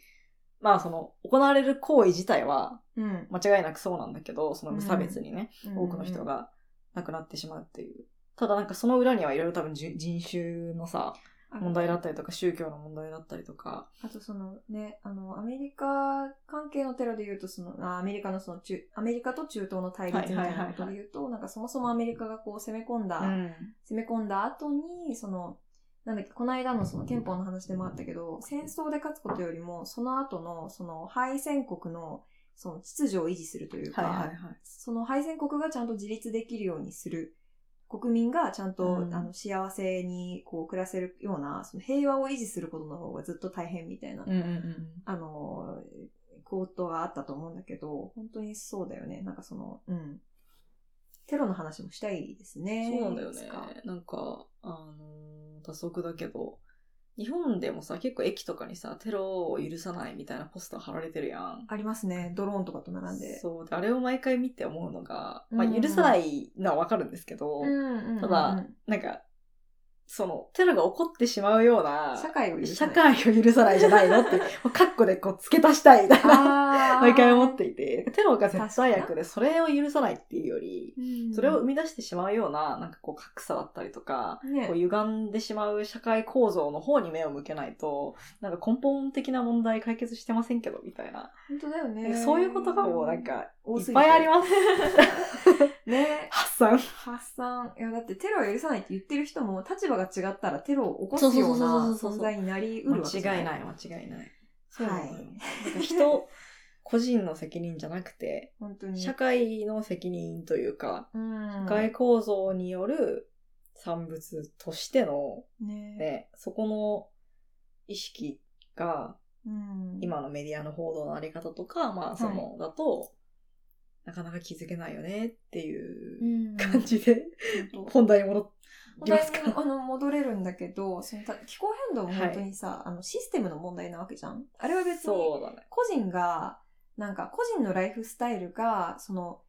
まあその行われる行為自体はうん。間違いなくそうなんだけど、その無差別にね、うん多くの人が亡くなってしまうっていう。ただなんかその裏にはいろいろ多分じ人種のさ、問題だったりとか宗教の問題だったりとか、あとそのね、あの、アメリカ関係のテロで言うと、その、あアメリカのその中、アメリカと中東の対立みたいなことで言うと、なんかそもそもアメリカがこう攻め込んだ、うん。攻め込んだ後に、その、なんだっけ、この間のその憲法の話でもあったけど、戦争で勝つことよりも、その後の、その敗戦国の、その秩序を維持するというか、はいはいはい。その敗戦国がちゃんと自立できるようにする。国民がちゃんと、うんあの幸せにこう暮らせるような、その平和を維持することの方がずっと大変みたいな、うんうんうん。あの、コートがあったと思うんだけど、本当にそうだよね。なんかその、うん。テロの話もしたいですね。そうなんだよね。なんか、あのー、打足だけど、日本でもさ、結構駅とかにさ、テロを許さないみたいなポスター貼られてるやん。ありますね。ドローンとかと並んで。そう。であれを毎回見て思うのが、まあ、許さないのはわかるんですけど、うんうんうんただ、なんか、その、テロが起こってしまうような、社会を許さ社ない。会を許さないじゃないのって、もうカッコでこう付け足したいみたいな、毎回思っていて、テロが絶対悪で、それを許さないっていうより、うん。それを生み出してしまうような、なんかこう格差だったりとか、ね。こう歪んでしまう社会構造の方に目を向けないと、なんか根本的な問題解決してませんけど、みたいな。本当だよね。そういうことがもうなんか、多すぎてぱいあります。ね発散。発散。いや、だってテロを許さないって言ってる人も立場が違ったらテロを起こすような存在になりうるわけ間違いない、間違いない。そうはいなんか人、個人の責任じゃなくて、本当に。社会の責任というか、うん。社会構造による産物としての、ねね、そこの意識が、うん。今のメディアの報道のあり方とか、まあ、その、だと、なかなか気づけないよねっていううん感じで、本当本題に戻って本きますか？あの戻れるんだけど、そのた気候変動も本当にさ、あのシステムの問題なわけじゃん？あれは別に。個人が、なんか個人のライフスタイルが、その、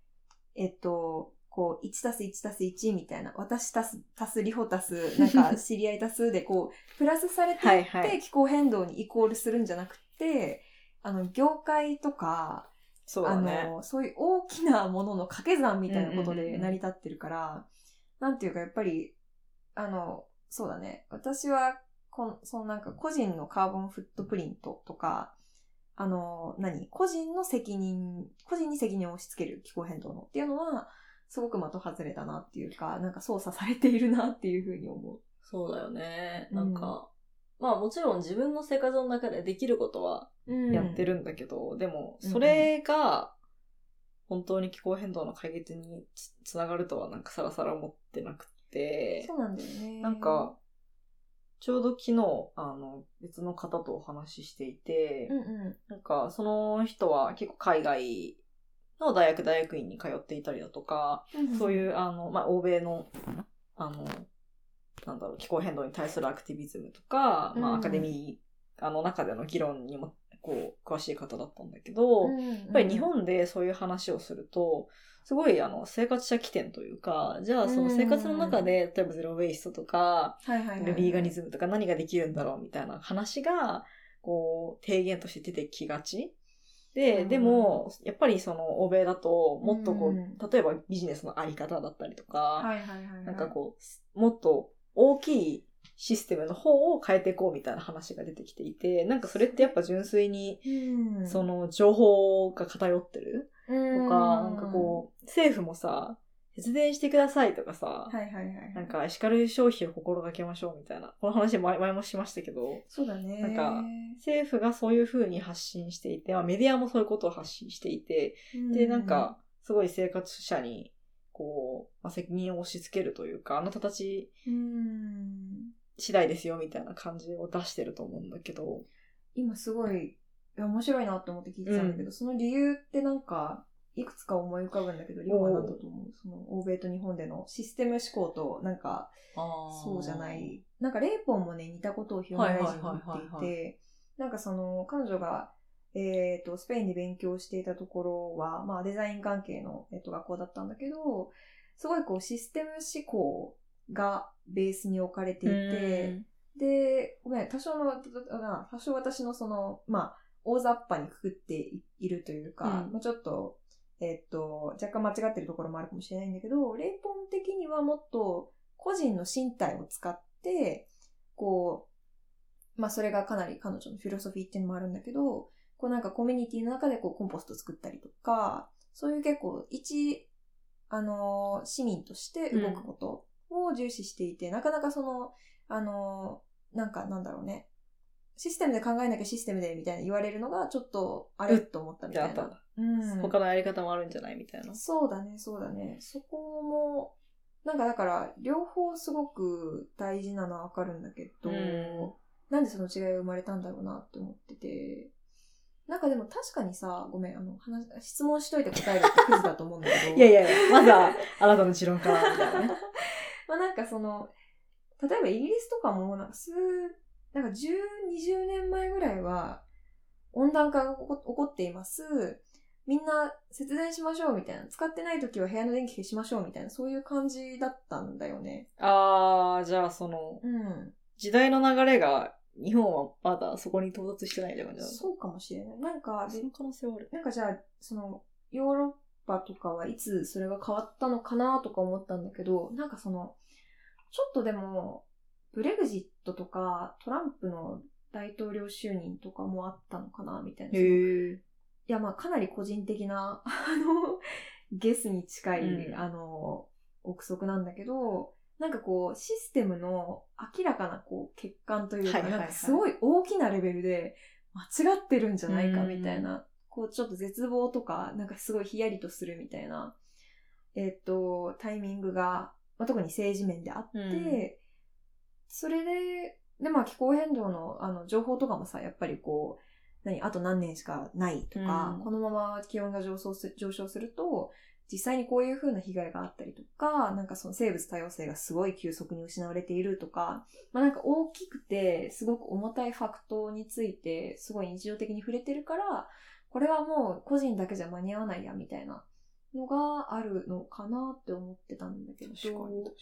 えっと、こう、1たす1たす1みたいな、私たす、たすリホたす、なんか 知り合いたすで、こう、プラスされていって、はいはい気候変動にイコールするんじゃなくて、あの、業界とか、あそうだね。の、そういう大きなものの掛け算みたいなことうんうんうんうんで成り立ってるから、なんていうかやっぱり、あの、そうだね。私は、この、そのなんか個人のカーボンフットプリントとか、あの、何？個人の責任、個人に責任を押し付ける気候変動のっていうのは、すごく的外れだなっていうか、なんか操作されているなっていうふうに思う。そうだよね。うんなんか、まあもちろん自分の生活の中でできることはうんやってるんだけど、でも、うんそれが、本当に気候変動の解決につつながるとはなんかさらさら思ってなくて、そうなんだよね。なんか、ちょうど昨日、あの、別の方とお話ししていて、うんうん。なんか、その人は結構海外の大学大学院に通っていたりだとか、そういう、あの、まあ、欧米の、あの、なんだろう、気候変動に対するアクティビズムとか、まあ、うんアカデミー、あの中での議論にも、こう、詳しい方だったんだけど、やっぱり日本でそういう話をすると、すごいあの生活者起点というか、じゃあその生活の中で、例えばゼロウェイストとか、はいはいはいはい、ビーガニズムとか何ができるんだろうみたいな話が、こう、提言として出てきがち。で、うんでも、やっぱりその欧米だと、もっとこう、うん。例えばビジネスのあり方だったりとか、はいはいはいはい、なんかこう、もっと大きいシステムの方を変えていこうみたいな話が出てきていて、なんかそれってやっぱ純粋に、うん、その情報が偏ってる？ととか、なんかこう、政府もさ、節電してくださいとかさ、はいはいはい。なんかエシカル消費を心がけましょうみたいな、この話前前もしましたけど、そうだね。なんか政府がそういう風に発信していて、まあ、メディアもそういうことを発信していて、で、なんか、すごい生活者に、こう、まあ、責任を押し付けるというか、あなたたちうん、次第ですよみたいな感じを出してると思うんだけど、今すごいいや面白いなって思って聞いてたんだけど、その理由ってなんか、いくつか思い浮かぶんだけど、リオは何だと思う。その欧米と日本でのシステム思考と、なんか、そうじゃな。い。なんか、レイポンもね、似たことをヒューマンライジンに言っていて、なんかその、彼女が、えっ、と、スペインで勉強していたところは、まあ、デザイン関係の、えっと学校だったんだけど、すごいこう、システム思考がベースに置かれていて、で、ごめん、多少の、あ多少私のその、まあ、大雑把にくくっていいるというか、うん。まあちょっと、えっと、若干間違ってるところもあるかもしれないんだけど、レイポン的にはもっと個人の身体を使って、こう、まあそれがかなり彼女のフィロソフィーっていうのもあるんだけど、こうなんかコミュニティの中でこうコンポスト作ったりとか、そういう結構一、あのー市民として動くことを重視していて、なかなかその、あのーなんかなんだろうね、システムで考えなきゃシステムでみたいな言われるのがちょっとあれと思ったみたいな。うん。他のやり方もあるんじゃないみたいな。そうだね、そうだね。そこも、なんかだから、両方すごく大事なのはわかるんだけど、うんなんでその違いが生まれたんだろうなって思ってて、なんかでも確かにさ、ごめん、あの、話、質問しといて答えるってクズだと思うんだけど。いやいやいや、まずは、あなたの持論から、みたいなね。まあなんかその、例えばイギリスとかも、なんか数、なんか10、20年前ぐらいは、温暖化が起こっています。みんな節電しましょうみたいな。使ってない時は部屋の電気消しましょうみたいな、そういう感じだったんだよね。あー、じゃあその、うん。時代の流れが、日本はまだそこに到達してないって感じそうかもしれない。なんか、でその可能性はある。なんかじゃあ、その、ヨーロッパとかはいつそれが変わったのかなとか思ったんだけど、なんかその、ちょっとでも、ブレグジットとかトランプの大統領就任とかもあったのかなみたいな。い。や、まあかなり個人的な、あの、ゲスに近い、うんあの、憶測なんだけど、なんかこう、システムの明らかなこう、欠陥というか、なんかすごい大きなレベルで間違ってるんじゃないかみたいな、こうちょっと絶望とか、なんかすごいヒヤリとするみたいな、えっと、タイミングが、まあ、特に政治面であって、うん。それで、で、まあ気候変動のあの情報とかもさ、やっぱりこう、何、あと何年しかないとか、うん。このまま気温が上昇す上昇すると、実際にこういう風な被害があったりとか、なんかその生物多様性がすごい急速に失われているとか、まあなんか大きくて、すごく重たいファクトについて、すごい日常的に触れてるから、これはもう個人だけじゃ間に合わないや、みたいなのがあるのかなって思ってたんだけど、確かに確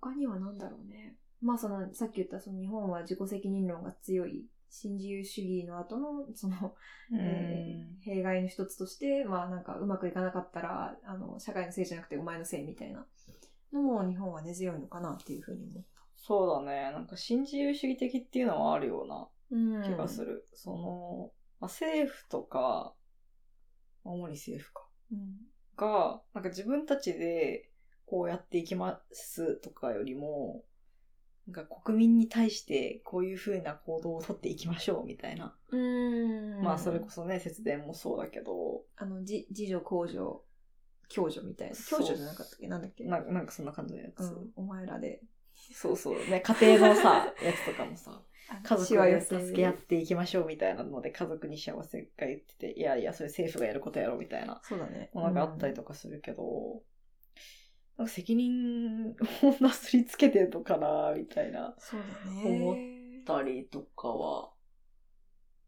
他には何だろうね。まあその、さっき言ったその日本は自己責任論が強い新自由主義の後の、その、かに。えー弊害の一つとして、まあなんかうまくいかなかったら、あの、社会のせいじゃなくてお前のせいみたいなのも日本は根強いのかなっていうふうに思った。そうだね。なんか新自由主義的っていうのはあるようなうん気がする。その、まあ、政府とか、主に政府か。うん。が、なんか自分たちでこうやっていきますとかよりも、なんか国民に対してこういう風な行動をとっていきましょうみたいな。うんまあそれこそね、節電もそうだけど、あの、じ自助、公助、共助みたいな。共助じゃなかったっけ？なんだっけ？ななんかそんな感じのやつ。うん、お前らで。そうそう。ね、家庭のさ、やつとかもさ、家族で助け合っていきましょうみたいなので家族に幸せが言ってて、いやいや、それ政府がやることやろみたいなそうだね。ものがあったりとかするけど、なんか責任をなすりつけてるのかなみたいな。そうだ思ね。たりとかは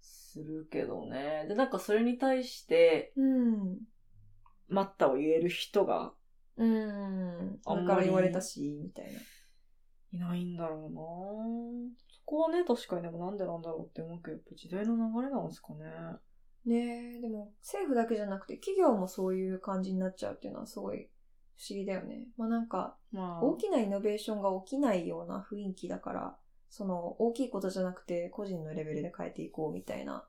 するけどね。で、なんかそれに対して、うん。待ったを言える人がうん。あんまり言われたし、みたいな。いないんだろうなそこはね、確かにでもなんでなんだろうって思うけど、やっぱ時代の流れなんですかね。ねえ、でも政府だけじゃなくて企業もそういう感じになっちゃうっていうのはすごい不思議だよね。まあなんか、まあ、大きなイノベーションが起きないような雰囲気だから、その大きいことじゃなくて個人のレベルで変えていこうみたいな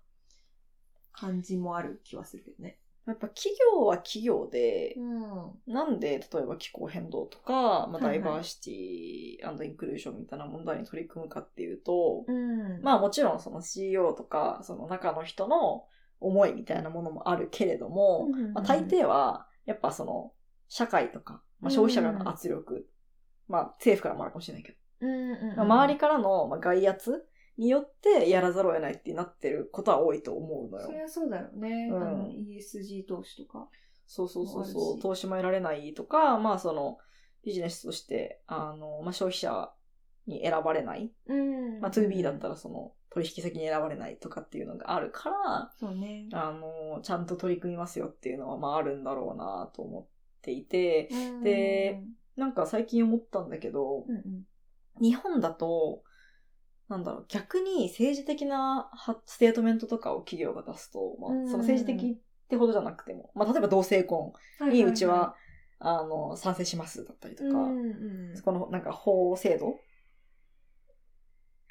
感じもある気はするけどね。やっぱ企業は企業で、うん。なんで例えば気候変動とか、まあ、ダイバーシティインクルージョンみたいな問題に取り組むかっていうと、うん。まあもちろんその CEO とか、その中の人の思いみたいなものもあるけれども、うんまあ、大抵は、やっぱその、社会とか、まあ、消費者からの圧力、まあ政府からもあるかもしれないけど、うんうんうん、まあ周りからのまあ外圧によってやらざるを得ないってなってることは多いと思うのよそ。りゃそうだよね。うんあの ESG 投資とか。そうそうそうそう、投資も得られないとか、まあその、ビジネスとして、あの、まあ消費者に選ばれない。うんまあ 2B だったらその、取引先に選ばれないとかっていうのがあるから、そうね。あの、ちゃんと取り組みますよっていうのは、まああるんだろうなと思っていて、うんで、なんか最近思ったんだけど、うんうん日本だと、なんだろう、逆に政治的なはステートメントとかを企業が出すと、まあうん、その政治的ってほどじゃなくても、まあ、例えば同性婚にうちは、あの、賛成しますだったりとか、そこのなんか法制度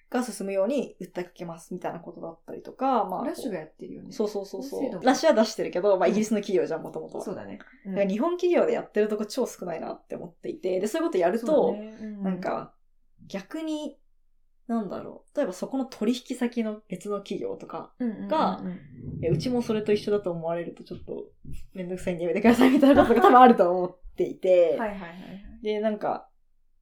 が進むように訴えかけますみたいなことだったりとか、まあ、ラッシュがやってるよね。そうそうそうそう。ラッシュは出してるけど、まあ、イギリスの企業じゃん、もともとは。そうだね。うんだから日本企業でやってるとこ超少ないなって思っていて、で、そういうことやると、だねうなん、か、逆に、なんだろう。例えばそこの取引先の別の企業とか、がえうちもそれと一緒だと思われるとちょっとめんどくさいんでやめてくださいみたいなことが多分あると思っていて、はいはいはいはい。で、なんか、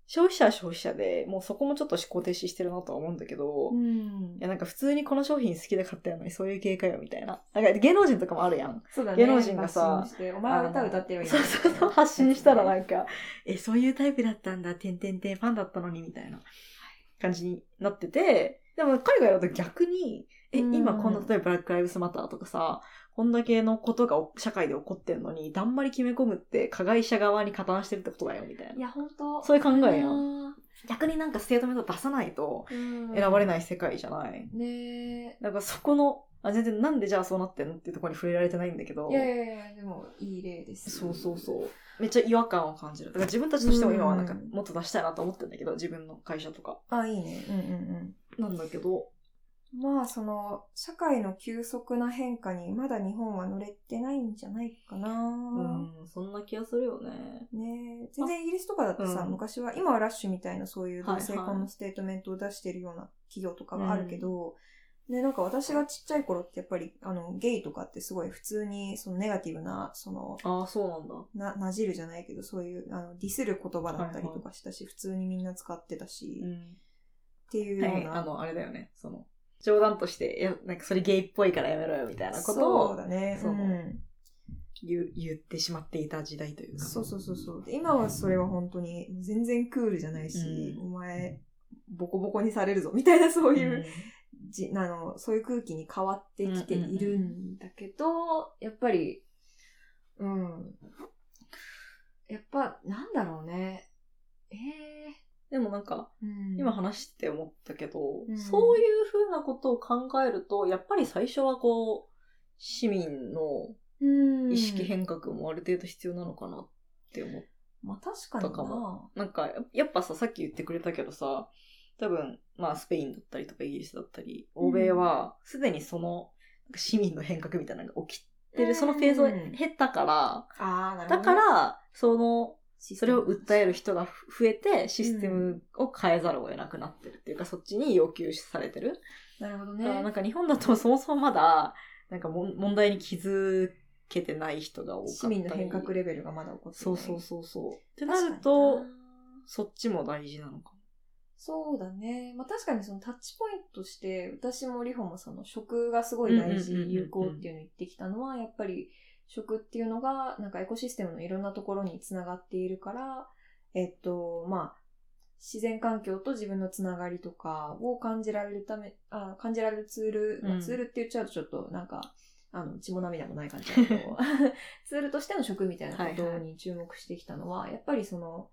消費者は消費者で、もうそこもちょっと思考停止してるなとは思うんだけど、いんやなんか普通にこの商品好きで買ったのにそういう系かよみたいな。なんか芸能人とかもあるやん。そうだね。芸能人がさ発信してお前は歌歌ってるそうそうそう、発信したらなんか、え、そういうタイプだったんだ、てんてんてん、ファンだったのに、みたいな感じになってて、でも海外だと逆に、え、うん今こんな、例えばブラックライブスマターとかさ、こんだけのことがお社会で起こってるのに、だんまり決め込むって加害者側に加担してるってことだよ、みたいな。いや、本当そういう考えやん。ん。逆になんかステートメント出さないと選選ばれない世界じゃない。ねだからそこの、あ、全然なんでじゃあそうなってんのっていうところに触れられてないんだけど。え。いやいやいや、でもいい例です。そうそうそう。めっちゃ違和感を感じる。だから自分たちとしても今はなんかうんもっと出したいなと思ってるんだけど、自分の会社とか。あ、いいね。うんうんなんだけど、うん。まあ、その、社会の急速な変化にまだ日本は乗れてないんじゃないかな。うん、そんな気がするよね。ねえ全然イギリスとかだってさ、うん昔は、今はラッシュみたいなそういう同性はいはい婚のステートメントを出してるような企業とかがあるけど、ね、なんか私がちっちゃい頃ってやっぱり、あの、ゲイとかってすごい普通に、そのネガティブな、その、ああ、そうなんだ。な、なじるじゃないけど、そういう、あの、ディスる言葉だったりとかしたし、普通にみんな使ってたし、っん。ていうような。はい、あの、あれだよね。その、冗談として、いや、なんかそれゲイっぽいからやめろよみたいなことそうをだね。そううん言う言ってしまっていた時代というか。そうそうそうそう。で今はそれは本当に全然クールじゃないし、うんお前、ボコボコにされるぞみたいなそういう、うんじあの、そういう空気に変わってきているんだけど、やっぱり、うん。やっぱ、なんだろうね。えでもなんか、えうん今話して思ったけど、うんそういうふうなことを考えると、やっぱり最初はこう、市民のうん意識変革もある程度必要なのかなって思っまあ確かにな。なんか、やっぱさ、さっき言ってくれたけどさ、多分、まあ、スペインだったりとかイギリスだったり、欧米は、すでにその、市民の変革みたいなのが起きてる、そのフェーズをうん経ったから、だから、その、それを訴える。る人が増えて、システムを変えざるを得なくなってるっていうか、そっちに要求されてる。なるほどだからなんね。か日本だとそもそもまだ、なんか問題に気づけてない人が多かったり。市民の変革レベルがまだ起こってそうそうそうそう。ってなると、そっちも大事なのかも。そうだね。まあ確かにそのタッチポイントとして、私もリホもその食がすごい大事、有効っていうのを言ってきたのは、やっぱり食っていうのが、なんかエコシステムのいろんなところにつながっているから、えっと、まあ、自然環境と自分のつながりとかを感じられるため、あ感じられるツール、まあうんツールって言っちゃうとちょっとなんか、あの、血も涙もない感じだけど、ツールとしての食みたいなことはいはいに注目してきたのは、やっぱりその、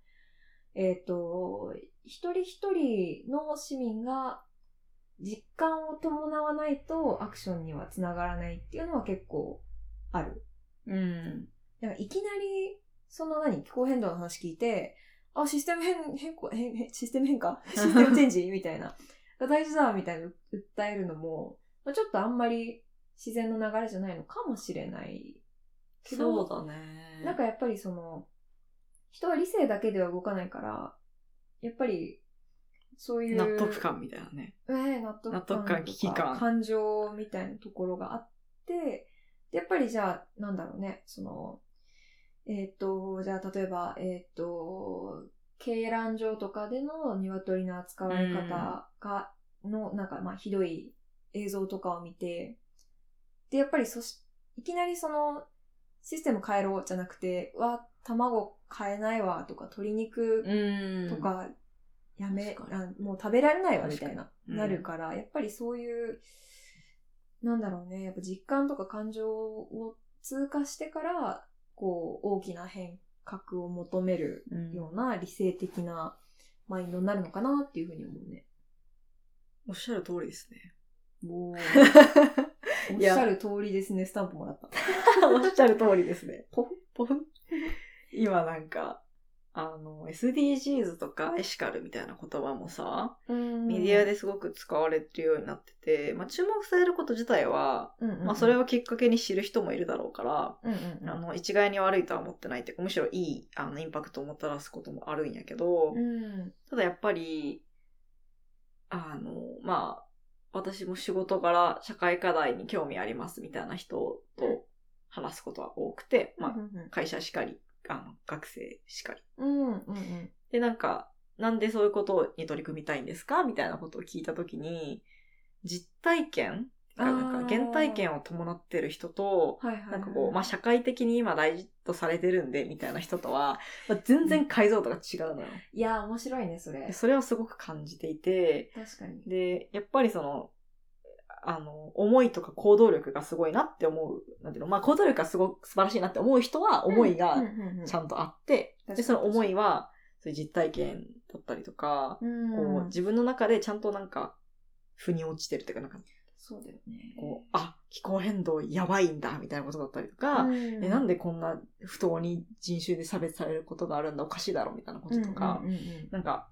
えっ、と、一人一人の市民が実感を伴わないとアクションにはつながらないっていうのは結構ある。うん。だからいきなり、その何、気候変動の話聞いて、あ、システム変、変更、変、変システム変化？システムチェンジ？みたいな。が大事だみたいな訴えるのも、まあ、ちょっとあんまり自然の流れじゃないのかもしれないけど、そうだね。なんかやっぱりその、人は理性だけでは動かないから、やっぱり、そういう。納得感みたいなね。ええ納得感納得感危機感感情みたいなところがあって、でやっぱりじゃあ、なんだろうね、その、えっ、と、じゃあ例えば、えっ、と、鶏卵場とかでの鶏の扱われ方が、の、なんかまあひどい映像とかを見て、で、やっぱりそし、いきなりその、システム変えろじゃなくて、わ、卵変えないわとか、鶏肉うん。とか、やめ、あもう食べられないわみたいな、うん。なるから、やっぱりそういう、なんだろうね、やっぱ実感とか感情を通過してから、こう、大きな変革を求めるうんような理性的なマインドになるのかなっていうふうに思うね。おっしゃる通りですね。お おっしゃる通りですね、スタンプもらった。おっしゃる通りですね。ポフポフ。ン今なんか、あの、SDGs とかエシカルみたいな言葉もさ、メメディアですごく使われてるようになってて、まあ注目されること自体は、うんうんうん、まあそれをきっかけに知る人もいるだろうから、うんうんうん、あの、一概に悪いとは思ってないっていうか、むしろいい、あの、インパクトをもたらすこともあるんやけど、うん、ただやっぱり、あの、まあ、私も仕事柄社会課題に興味ありますみたいな人と話すことは多くて、まあ、会社しかり、あの、学生しかり。うんうんうんで、なんか、なんでそういうことに取り組みたいんですか？みたいなことを聞いたときに、実体験？なんか原体験を伴ってる人と、はいはいはい、なんかこう、まあ、社会的に今大事とされてるんで、みたいな人とは、まあ、全然解像度が違うのよ。いや、面白いね、それで。それをすごく感じていて、確かに。で、やっぱりその、あの、思いとか行動力がすごいなって思う。なんていうの？まあ、行動力がすごく素晴らしいなって思う人は、思いがちゃんとあって、で、その思いは、そういう実体験だったりとか、うん。こう、自分の中でちゃんとなんか、腑に落ちてるっていうか、なんか、そうだよね。こう、あ、気候変動やばいんだ、みたいなことだったりとか、うん。え、なんでこんな不当に人種で差別されることがあるんだ、おかしいだろ、みたいなこととか、なんか、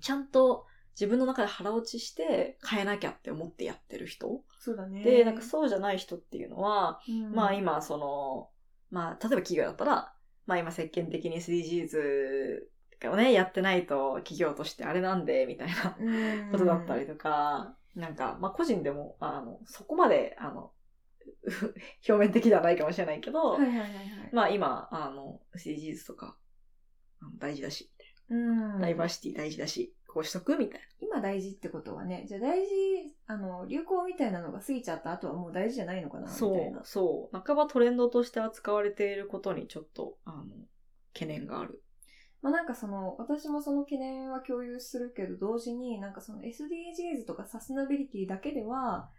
ちゃんと自分の中で腹落ちして変えなきゃって思ってやってる人。そうだね。で、なんかそうじゃない人っていうのは、うんまあ今その、まあ例えば企業だったら、まあ今世間的に SDGs をね、やってないと企業としてあれなんで、みたいなうんことだったりとか、なんか、まあ個人でも、あの、そこまで、あの、表面的ではないかもしれないけど、はいはいはいはい。まあ今、あの、SDGs とか、大事だし、うんダイバーシティ大事だし、こうしとくみたいな。今大事ってことはね、じゃあ大事、あの、流行みたいなのが過ぎちゃった後はもう大事じゃないのかなみたそいうな。、そう。半ばトレンドとして扱われていることにちょっと、あの、懸念がある。まあなんかその、私もその懸念は共有するけど、同時になんかその SDGs とかサステナビリティだけでは、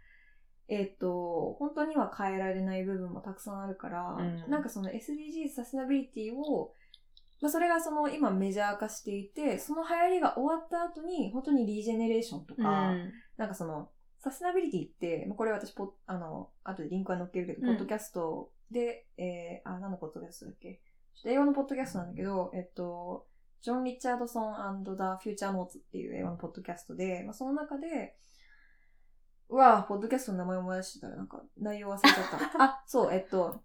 えっ、と、本当には変えられない部分もたくさんあるから、うんなんかその SDGs サステナビリティを、まあそれがその今メジャー化していて、その流行りが終わった後に本当にリージェネレーションとか、なんかその、サステナビリティって、まあこれ私ポッ、あの、後でリンクは載っけるけど、うん。ポッドキャストで、えー、あ、何のポッドキャストだっけ？ちょっと英語のポッドキャストなんだけど、えっと、ジョン・リチャードソン &The Future Notes っていう英語のポッドキャストで、まあ、その中で、うわぁ、ポッドキャストの名前思い出してたらなんか内容忘れちゃった。あ、そう、えっと、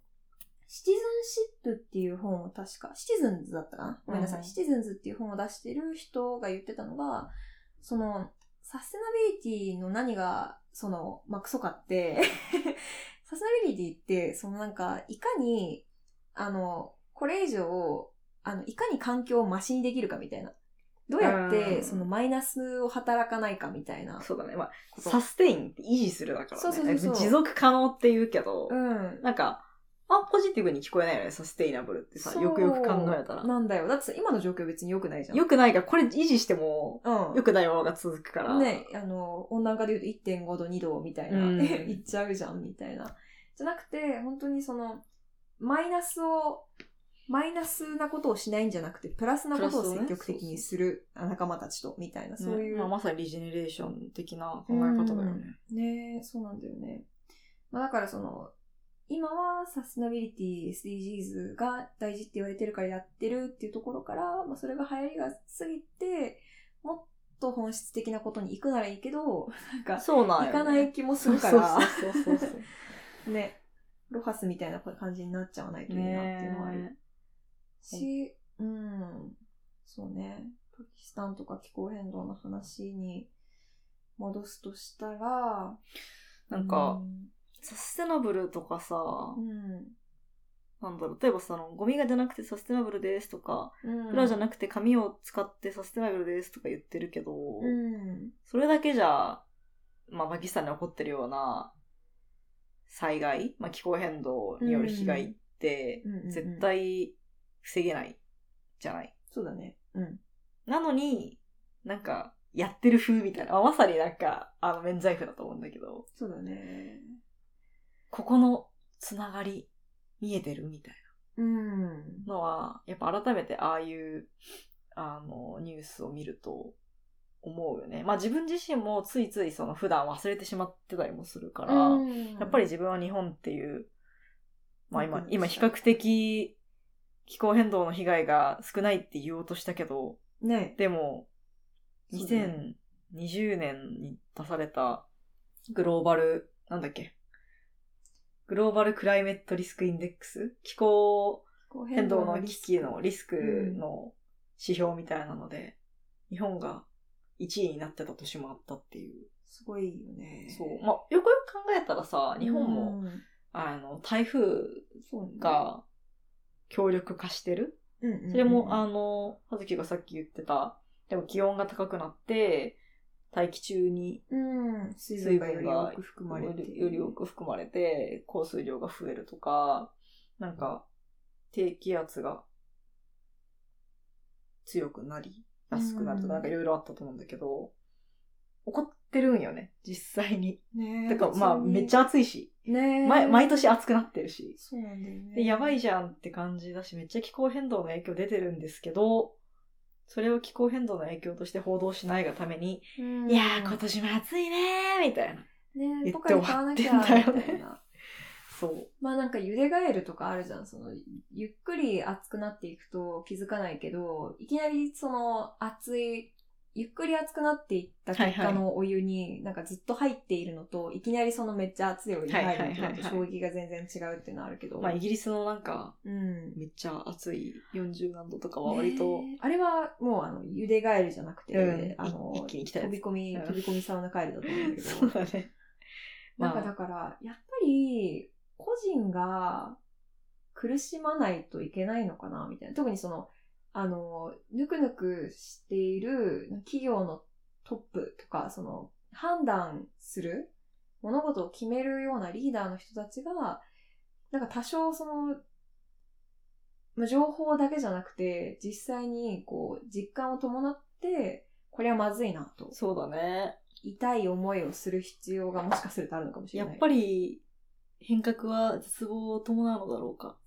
シティズンシップっていう本を確か、シティズンズだったかな？ごめんなさい。うんシティズンズっていう本を出してる人が言ってたのが、その、サステナビリティの何が、その、まあ、クソかって、サステナビリティって、そのなんか、いかに、あの、これ以上、あの、いかに環境をマシにできるかみたいな。どうやっうんてそのマイナスを働かないかみたいな。そうだね。まあ、サステインって維持するだからね。そうそうそうそう持続可能って言うけど、うん。なんか、あ、ポジティブに聞こえないよね、サステイナブルってさ、よくよく考えたら。なんだよ。だってさ今の状況別に良くないじゃん。よくないが、これ維持しても、うん。良くないものが続くから。ね、あの、温暖化で言うと1.5度、2度みたいな、うん いっちゃうじゃん、みたいな。じゃなくて、本当にその、マイナスを、マイナスなことをしないんじゃなくて、プラスなことを積極的にする仲間たちと、みたいな、そういう。ねまあ、まさにリジェネレーション的な考え方だよね。ねえそうなんだよね。まあだからその、今はサステナビリティ、SDGs が大事って言われてるからやってるっていうところから、まあそれが流行りが過ぎて、もっと本質的なことに行くならいいけど、なんか、そうなんよ、ね。行かない気もするから、そうそうそうそうそう。ね、ロハスみたいな感じになっちゃわないといいなっていうのはあるねし、うん、そうね、パキスタンとか気候変動の話に戻すとしたら、なんか、サステナブルとかさ、うん、なんだろう、例えばその、ゴミが出なくてサステナブルですとか、うん、プラじゃなくて紙を使ってサステナブルですとか言ってるけど、うん、それだけじゃ、まあ、パキスタンに起こってるような災害、まあ、気候変動による被害って絶対防げないじゃない？そうだね。うん。なのに、なんか、やってる風みたいな。あまさになんか、あの、免罪符だと思うんだけど、そうだね。ここのつながり見えてるみたいうん。なのは、やっぱ改めてああいう、あの、ニュースを見ると思うよね。まあ自分自身もついついその普段忘れてしまってたりもするから、やっぱり自分は日本っていう、まあ今う、ん今比較的気候変動の被害が少ないって言おうとしたけど、ね。でも、そうだね2020年に出されたグローバル、なんだっけグローバルクライメットリスクインデックス？気候変動の危機のリスクの指標みたいなので、日本が1位になってた年もあったっていう。すごいよね。そう。まあ、よくよく考えたらさ、日本も、うん、あの、台風が強力化してる。それも、あの、はずきがさっき言ってた、でも気温が高くなって、大気中にうん、水水分がより多く含まれて。より多く含まれて、降水量が増えるとか、なんか、低気圧が強くなりやすくなるとか、うんなんかいろいろあったと思うんだけど、起こってるんよね、実際に。ねてか、まあ、めっちゃ暑いし、ね毎毎年暑くなってるし。そうなんだよね。で、やばいじゃんって感じだし、めっちゃ気候変動の影響出てるんですけど、それを気候変動の影響として報道しないがために、うんいやー、今年も暑いねーみたいな。ね言ってポカリ買わなきゃ、みたいな。そう。まあなんかゆでガエルとかあるじゃん。その、ゆっくり熱くなっていくと気づかないけど、いきなりその熱い、ゆっくり熱くなっていった結果のお湯になんかずっと入っているのと、いきなりそのめっちゃ熱いお湯に入るのとはいはいはいはい衝撃が全然違うっていうのはあるけど。まあ、イギリスのなんか、うん。めっちゃ暑い40何度とかは割と、あれはもうあの、ゆでガエルじゃなくて、うんあの、い一気に来たやつ飛び込み、うん飛び込みサウナカエルだと思うんだけど。そうだね。なんかまあだから、やっぱり、個人が苦しまないといけないのかな、みたいな。特にその、あの、ぬくぬくしている企業のトップとか、その、判断する、物事を決めるようなリーダーの人たちが、なんか多少その、まあ情報だけじゃなくて、実際にこう、実感を伴って、これはまずいなと。そうだね。痛い思いをする必要がもしかするとあるのかもしれない。やっぱり、変革は絶望を伴うのだろうか。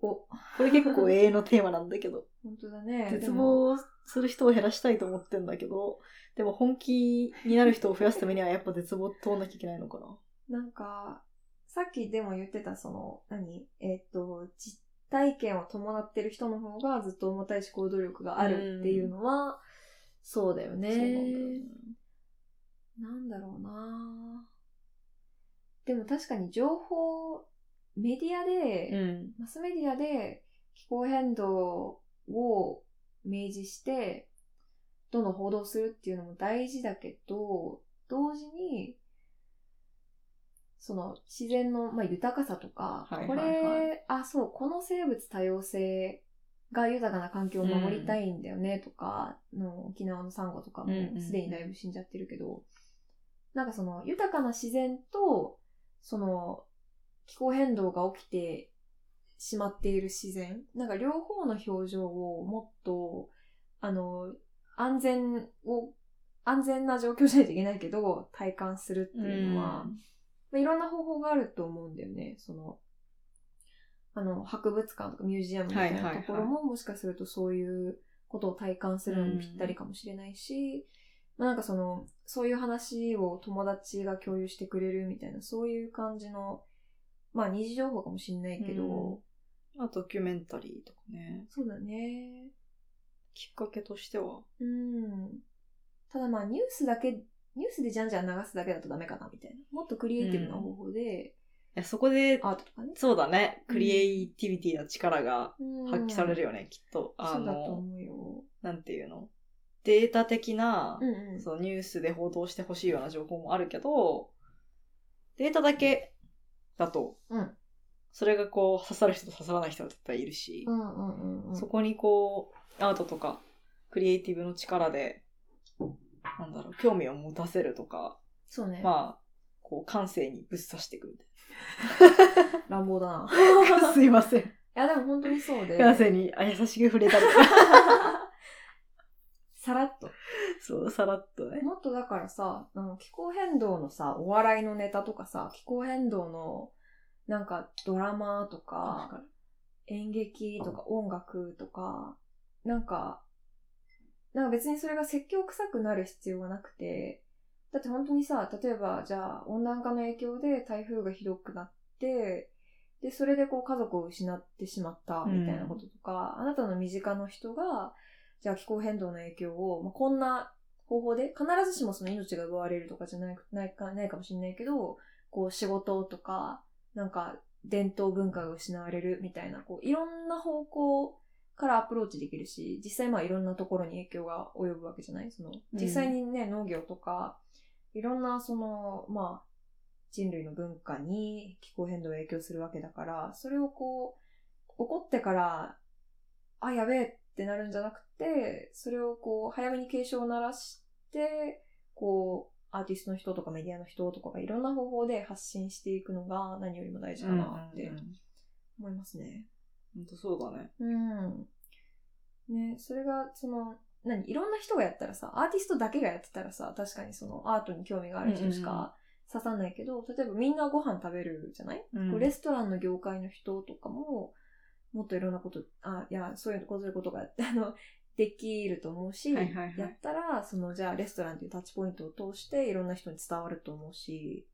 お、これ結構永遠のテーマなんだけど。本当だね。絶望する人を減らしたいと思ってんだけど、でも本気になる人を増やすためにはやっぱ絶望を通んなきゃいけないのかな。なんか、さっきでも言ってた、その、何？えっ、と、実体験を伴ってる人の方がずっと重たい思考努力があるっていうのは、そうだよね。そうなんだよね。なんだろうなでも確かに情報、メディアで、うん。マスメディアで気候変動を明示して、どんどん報道するっていうのも大事だけど、同時に、その自然の、まあ、豊かさとか、はいはいこはい。れ、あ、そう、この生物多様性が豊かな環境を守りたいんだよねとか、の沖縄のサンゴとかもうんうん。すでにだいぶ死んじゃってるけど、なんかその豊かな自然と、その気候変動が起きてしまっている自然、なんか両方の表情をもっと、あの、安全を、安全な状況じゃないといけないけど、体感するっていうのは、まあいろんな方法があると思うんだよね。その、あの、博物館とかミュージアムみたいなところも、もしかするとそういうことを体感するのにぴったりかもしれないし、まあなんかその、そういう話を友達が共有してくれるみたいな、そういう感じの、まあ二次情報かもしれないけど、うんまあ、ドキュメンタリーとかね。そうだね。きっかけとしては。うん。ただまあニュースだけ、ニュースでじゃんじゃん流すだけだとダメかなみたいな。もっとクリエイティブな方法で、いや、そこで、アートとかね。そうだね。うんクリエイティビティの力がうん発揮されるよね、きっと。あそうだとの、思うよ。なんていうの？データ的な、うんうん。そうニュースで報道してほしいような情報もあるけど、データだけだと、うんそれがこう刺さる人と刺さらない人が絶対いるし、うんうんうんうん。そこにこう、アートとか、クリエイティブの力で、なんだろう、興味を持たせるとか、そうね。まあ、こう、感性にぶっ刺していくみたい 乱暴だな。な。すいません。いや、でも本当にそうで。感性にあ優しく触れたりとか。さらっと。そう、さらっとね。もっとだからさ、あの気候変動のさ、お笑いのネタとかさ、気候変動のなんかドラマとか、演劇とか音楽とか、なんか、なんか別にそれが説教臭くなる必要はなくて、だって本当にさ、例えばじゃあ温暖化の影響で台風がひどくなって、で、それでこう家族を失ってしまったみたいなこととか、あなたの身近な人が、じゃあ気候変動の影響を、まあ、こんな方法で、必ずしもその命が奪われるとかじゃないないかないかもしれないけど、こう仕事とか、なんか伝統文化が失われるみたいな、こういろんな方向からアプローチできるし、実際まあいろんなところに影響が及ぶわけじゃない？その、実際にね、農業とか、いろんなその、まあ、人類の文化に気候変動が影響するわけだから、それをこう、起こってから、あ、やべえってなるんじゃなくて、それをこう、早めに警鐘を鳴らして、こう、アーティストの人とかメディアの人とかがいろんな方法で発信していくのが何よりも大事かなって思いますね。本当そうだね。うん。ね、それが、その、何？いろんな人がやったらさ、アーティストだけがやってたらさ、確かにそのアートに興味がある人しか刺さんないけど、例えばみんなご飯食べるじゃない、うんレストランの業界の人とかも、もっといろんなこと、あ、いや、そういうこと、そういうことが、あの、できると思うし、はいはいはい。やったら、その、じゃあレストランっていうタッチポイントを通していろんな人に伝わると思うし、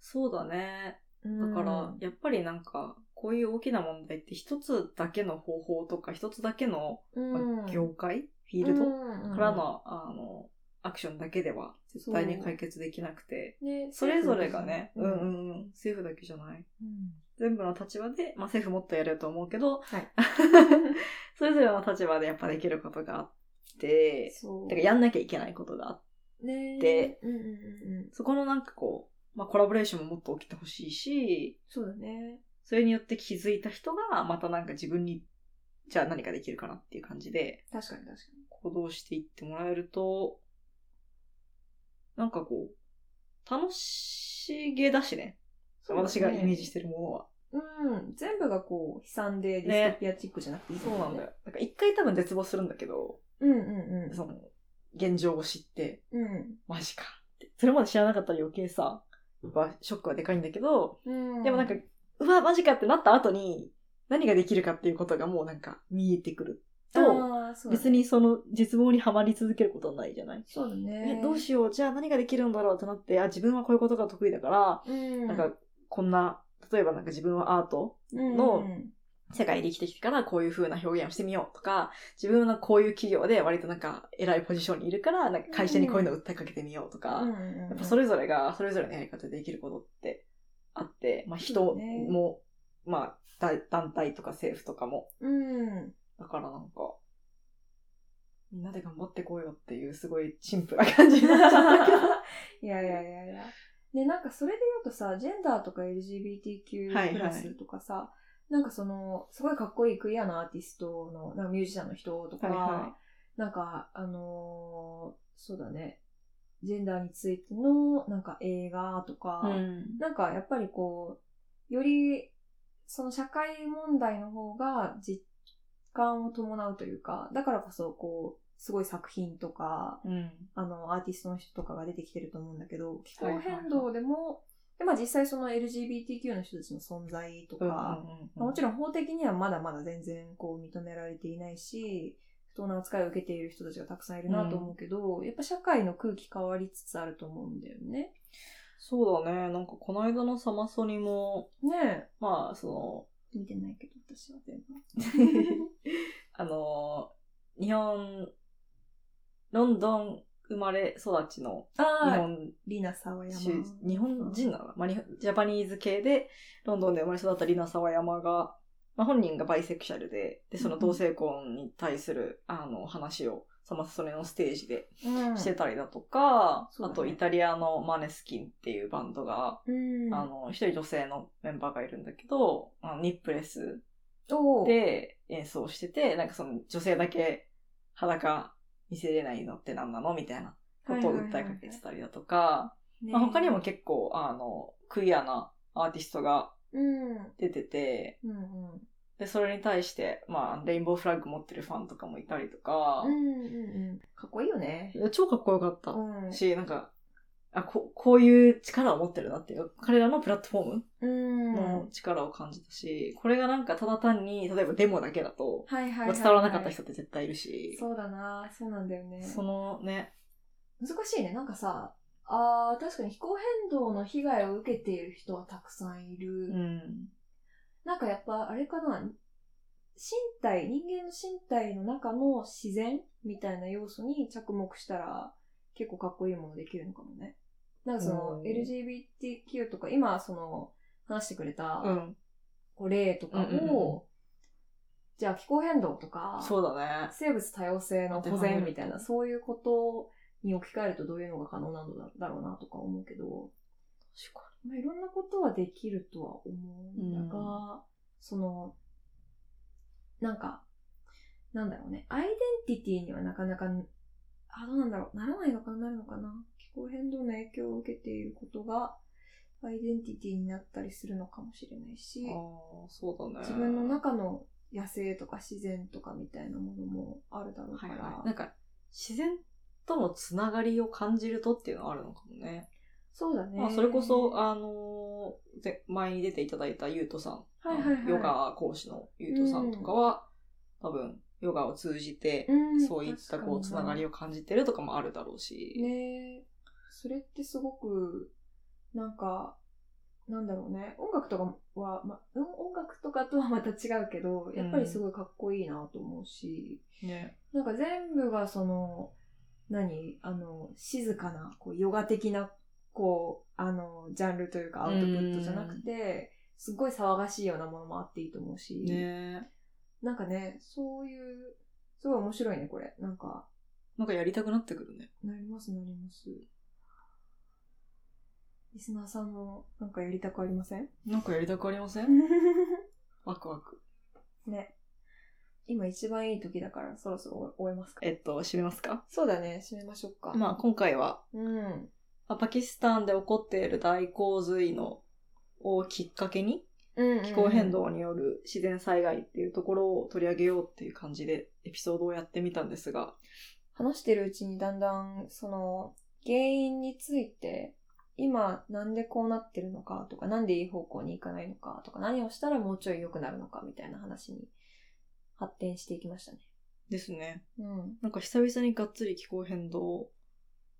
そうだね。だだから、やっぱりなんか、こういう大きな問題って一つだけの方法とか、一つだけの、まあ業界、フィールドドからの、あの、アクションだけでは絶対に解決できなくて、ね、それぞれがね、ううんんうんうん、政府だけじゃない。うん。全部の立場で、まあ政府もっとやると思うけど、はい。それぞれの立場でやっぱできることがあって、そう。てかやんなきゃいけないことがあって、うんうんうんうん。そこのなんかこう、まあコラボレーションももっと起きてほしいし、そうだね。それによって気づいた人が、またなんか自分に、じゃあ何かできるかなっていう感じで、確かに確か行動していってもらえると、なんかこう、楽しげだしね。に。私がイメージししてるものは。うん。全部がこう、悲惨でディストピアチックじゃなくていいそうなんだよ。。なんか一回多分絶望するんだけど、うんうんその、現状を知って、うん。マジかって。それまで知らなかったら余計さ、やっぱショックはでかいんだけど、うん。でもなんか、うわ、マジかってなった後に、何ができるかっていうことがもうなんか見えてくると、そうだね別にその絶望にはまり続けることはないじゃない？そうだねえ、。どうしよう、じゃあ何ができるんだろうってなって、あ、自分はこういうことが得意だから、うん。なんか、こんな、例えばなんか自分はアートの世界で生きてきてからこういう風な表現をしてみようとか、自分はこういう企業で割となんか偉いポジションにいるから、なんか会社にこういうのを訴えかけてみようとか、やっぱそれぞれが、それぞれのやり方でできることってあって、まあ人も、まあだ団体とか政府とかも。うん。だからなんか、みんなで頑張ってこうよっていうすごいシンプルな感じになっちゃったけど。いやいやいやいや。で、なんかそれで言うとさ、ジェンダーとか LGBTQ はいはい。プラスとかさ、なんかその、すごいかっこいいクリアなアーティストの、なんかミュージシャンの人とか、はいはなんか、あのーそうだね、ジェンダーについての、なんか映画とか、うん。なんかやっぱりこう、より、その社会問題の方が実感を伴うというか、だからこそ、こう、すごい作品とか、うん。あの、アーティストの人とかが出てきてると思うんだけど、気候はいはいはい変動でも、でまあ実際その LGBTQ の人たちの存在とか、まあもちろん法的にはまだまだ全然こう認められていないし、不当な扱いを受けている人たちがたくさんいるなと思うけど、やっぱ社会の空気変わりつつあると思うんだよね。そうだね。なんかこの間のサマソニも、ねまあ、そえ。見てないけど、私は全部。の、あの、日本、ロンドン生まれ育ちの日本。リナ沢山。出日本人なのまあ、ジャパニーズ系でロンドンで生まれ育ったリナ沢山が、まあ、本人がバイセクシャルで、で、その同性婚に対する、あの、話を、サマソニのステージでうん。してたりだとか、そうだね。あとイタリアのマネスキンっていうバンドが、うん。あの、一人女性のメンバーがいるんだけど、あのニップレスで演奏してて、なんかその女性だけ裸見せれないのって何なの？みたいなことを訴えかけてたりだとか、ねまあ、他にも結構、あの、クイアなアーティストがうん。出てて、うんうん。で、それに対して、まあ、レインボーフラッグ持ってるファンとかもいたりとかうん、うんうん。かっこいいよね。超かっこよかった。うん。し、なんか、あこ、こういう力を持ってるなっていう、彼らのプラットフォームうん。の力を感じたし、これがなんかただ単に、例えばデモだけだと、はいはいはい、はい。まあ伝わらなかった人って絶対いるし、そうだな、そうなんだよね。そのね、難しいね。なんかさ、あー確かに気候変動の被害を受けている人はたくさんいる。うん。なんかやっぱあれかな、身体、人間の身体の中の自然みたいな要素に着目したら結構かっこいいものできるのかもね。なんかそのうん。LGBTQ とか今その話してくれたうん。こう例とかを、じゃあ気候変動とか、そうだね。生物多様性の保全みたいな、そういうことに置き換えるとどういうのが可能なのだだろうなとか思うけど、確かまあ、いろんなことはできるとは思う。んだが、その、なんか、なんだろうね、アイデンティティにはなかなか、あ、どうなんだろう、ならないのかな、なるのかな。気候変動の影響を受けていることが、アイデンティティになったりするのかもしれないしに。、ああ、そうだね。自分の中の野生とか自然とかみたいなものもあるだろうから、はいはい。なんか、自然とのつながりを感じるとっていうのはあるのかもね。そうだね。まあ、それこそ、あのーぜ前に出ていただいたゆうとさん、はいはいはいヨガ講師のゆうとさんとかは、多分、ヨガを通じて、うんそういったこう、つながりを感じてるとかもあるだろうし。ねえ。それってすごく、なんか、なんだろうね。音楽とかは、ま、うん音楽とかとはまた違うけど、やっぱりすごいかっこいいなと思うし、ね。なんか全部がその、何？あの、静かな、こう、ヨガ的な、こう、あの、ジャンルというかアウトプットじゃなくて、すっごい騒がしいようなものもあっていいと思うし、ねなんかね、そういう、すごい面白いね、これ。なんか、なんかやりたくなってくるね。なります、なります。リスナーさんもなんかやりたくありません？なんかやりたくありません？ワクワク。ね。今一番いい時だからそろそろ終えますか？えっと、締めますか？そうだね、締めましょうか。まあ、今回は、うん。まあパキスタンで起こっている大洪水のをきっかけに、うん気候変動による自然災害っていうところを取り上げようっていう感じでエピソードをやってみたんですが、話してるうちにだんだん、その、原因について、今なんでこうなってるのかとか、なんでいい方向に行かないのかとか、何をしたらもうちょい良くなるのかみたいな話に発展していきましたね。ですね。うん。なんか久々にがっつり気候変動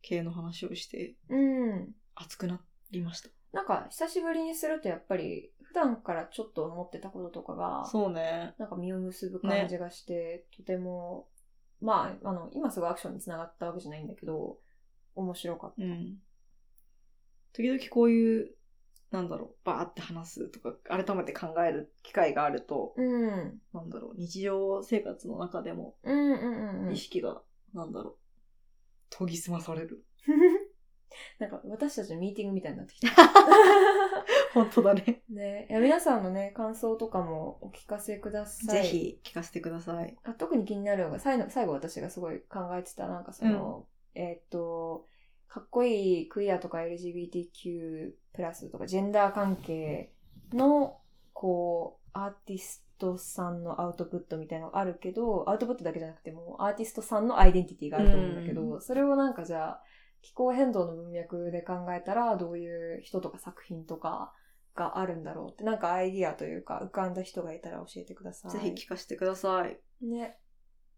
系の話をしてうん。熱くなりました。なんか、久しぶりにするとやっぱり、普段からちょっと思ってたこととかが、そうね。なんか実を結ぶ感じがして、とても、まあ、あの、今すぐアクションにつながったわけじゃないんだけど、面白かった。うん。時々こういう、なんだろう、バーって話すとか、改めて考える機会があると、うん。なんだろう、日常生活の中でもうんうんうんうん意。識が、なんだろう、研ぎ澄まされる。なんか私たちのミーティングみたいになってきた。本当だね。ね、いや皆さんのね、感想とかもお聞かせください。ぜひ聞かせてください。あ特に気になるのが最後、最後私がすごい考えてた、なんかその、えーっと、かっこいいクイアとか LGBTQ+, とかジェンダー関係の、こう、アーティストさんのアウトプットみたいなのがあるけど、アウトプットだけじゃなくても、アーティストさんのアイデンティティがあると思うんだけど、うそれをなんかじゃあ、気候変動の文脈で考えたら、どういう人とか作品とかがあるんだろうって、なんかアイディアというか、浮かんだ人がいたら教えてください。ぜひ聞かせてください。ね。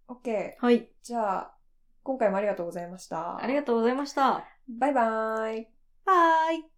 OK。はい。じゃあ、今回もありがとうございました。ありがとうございました。バイバーイ。バイ。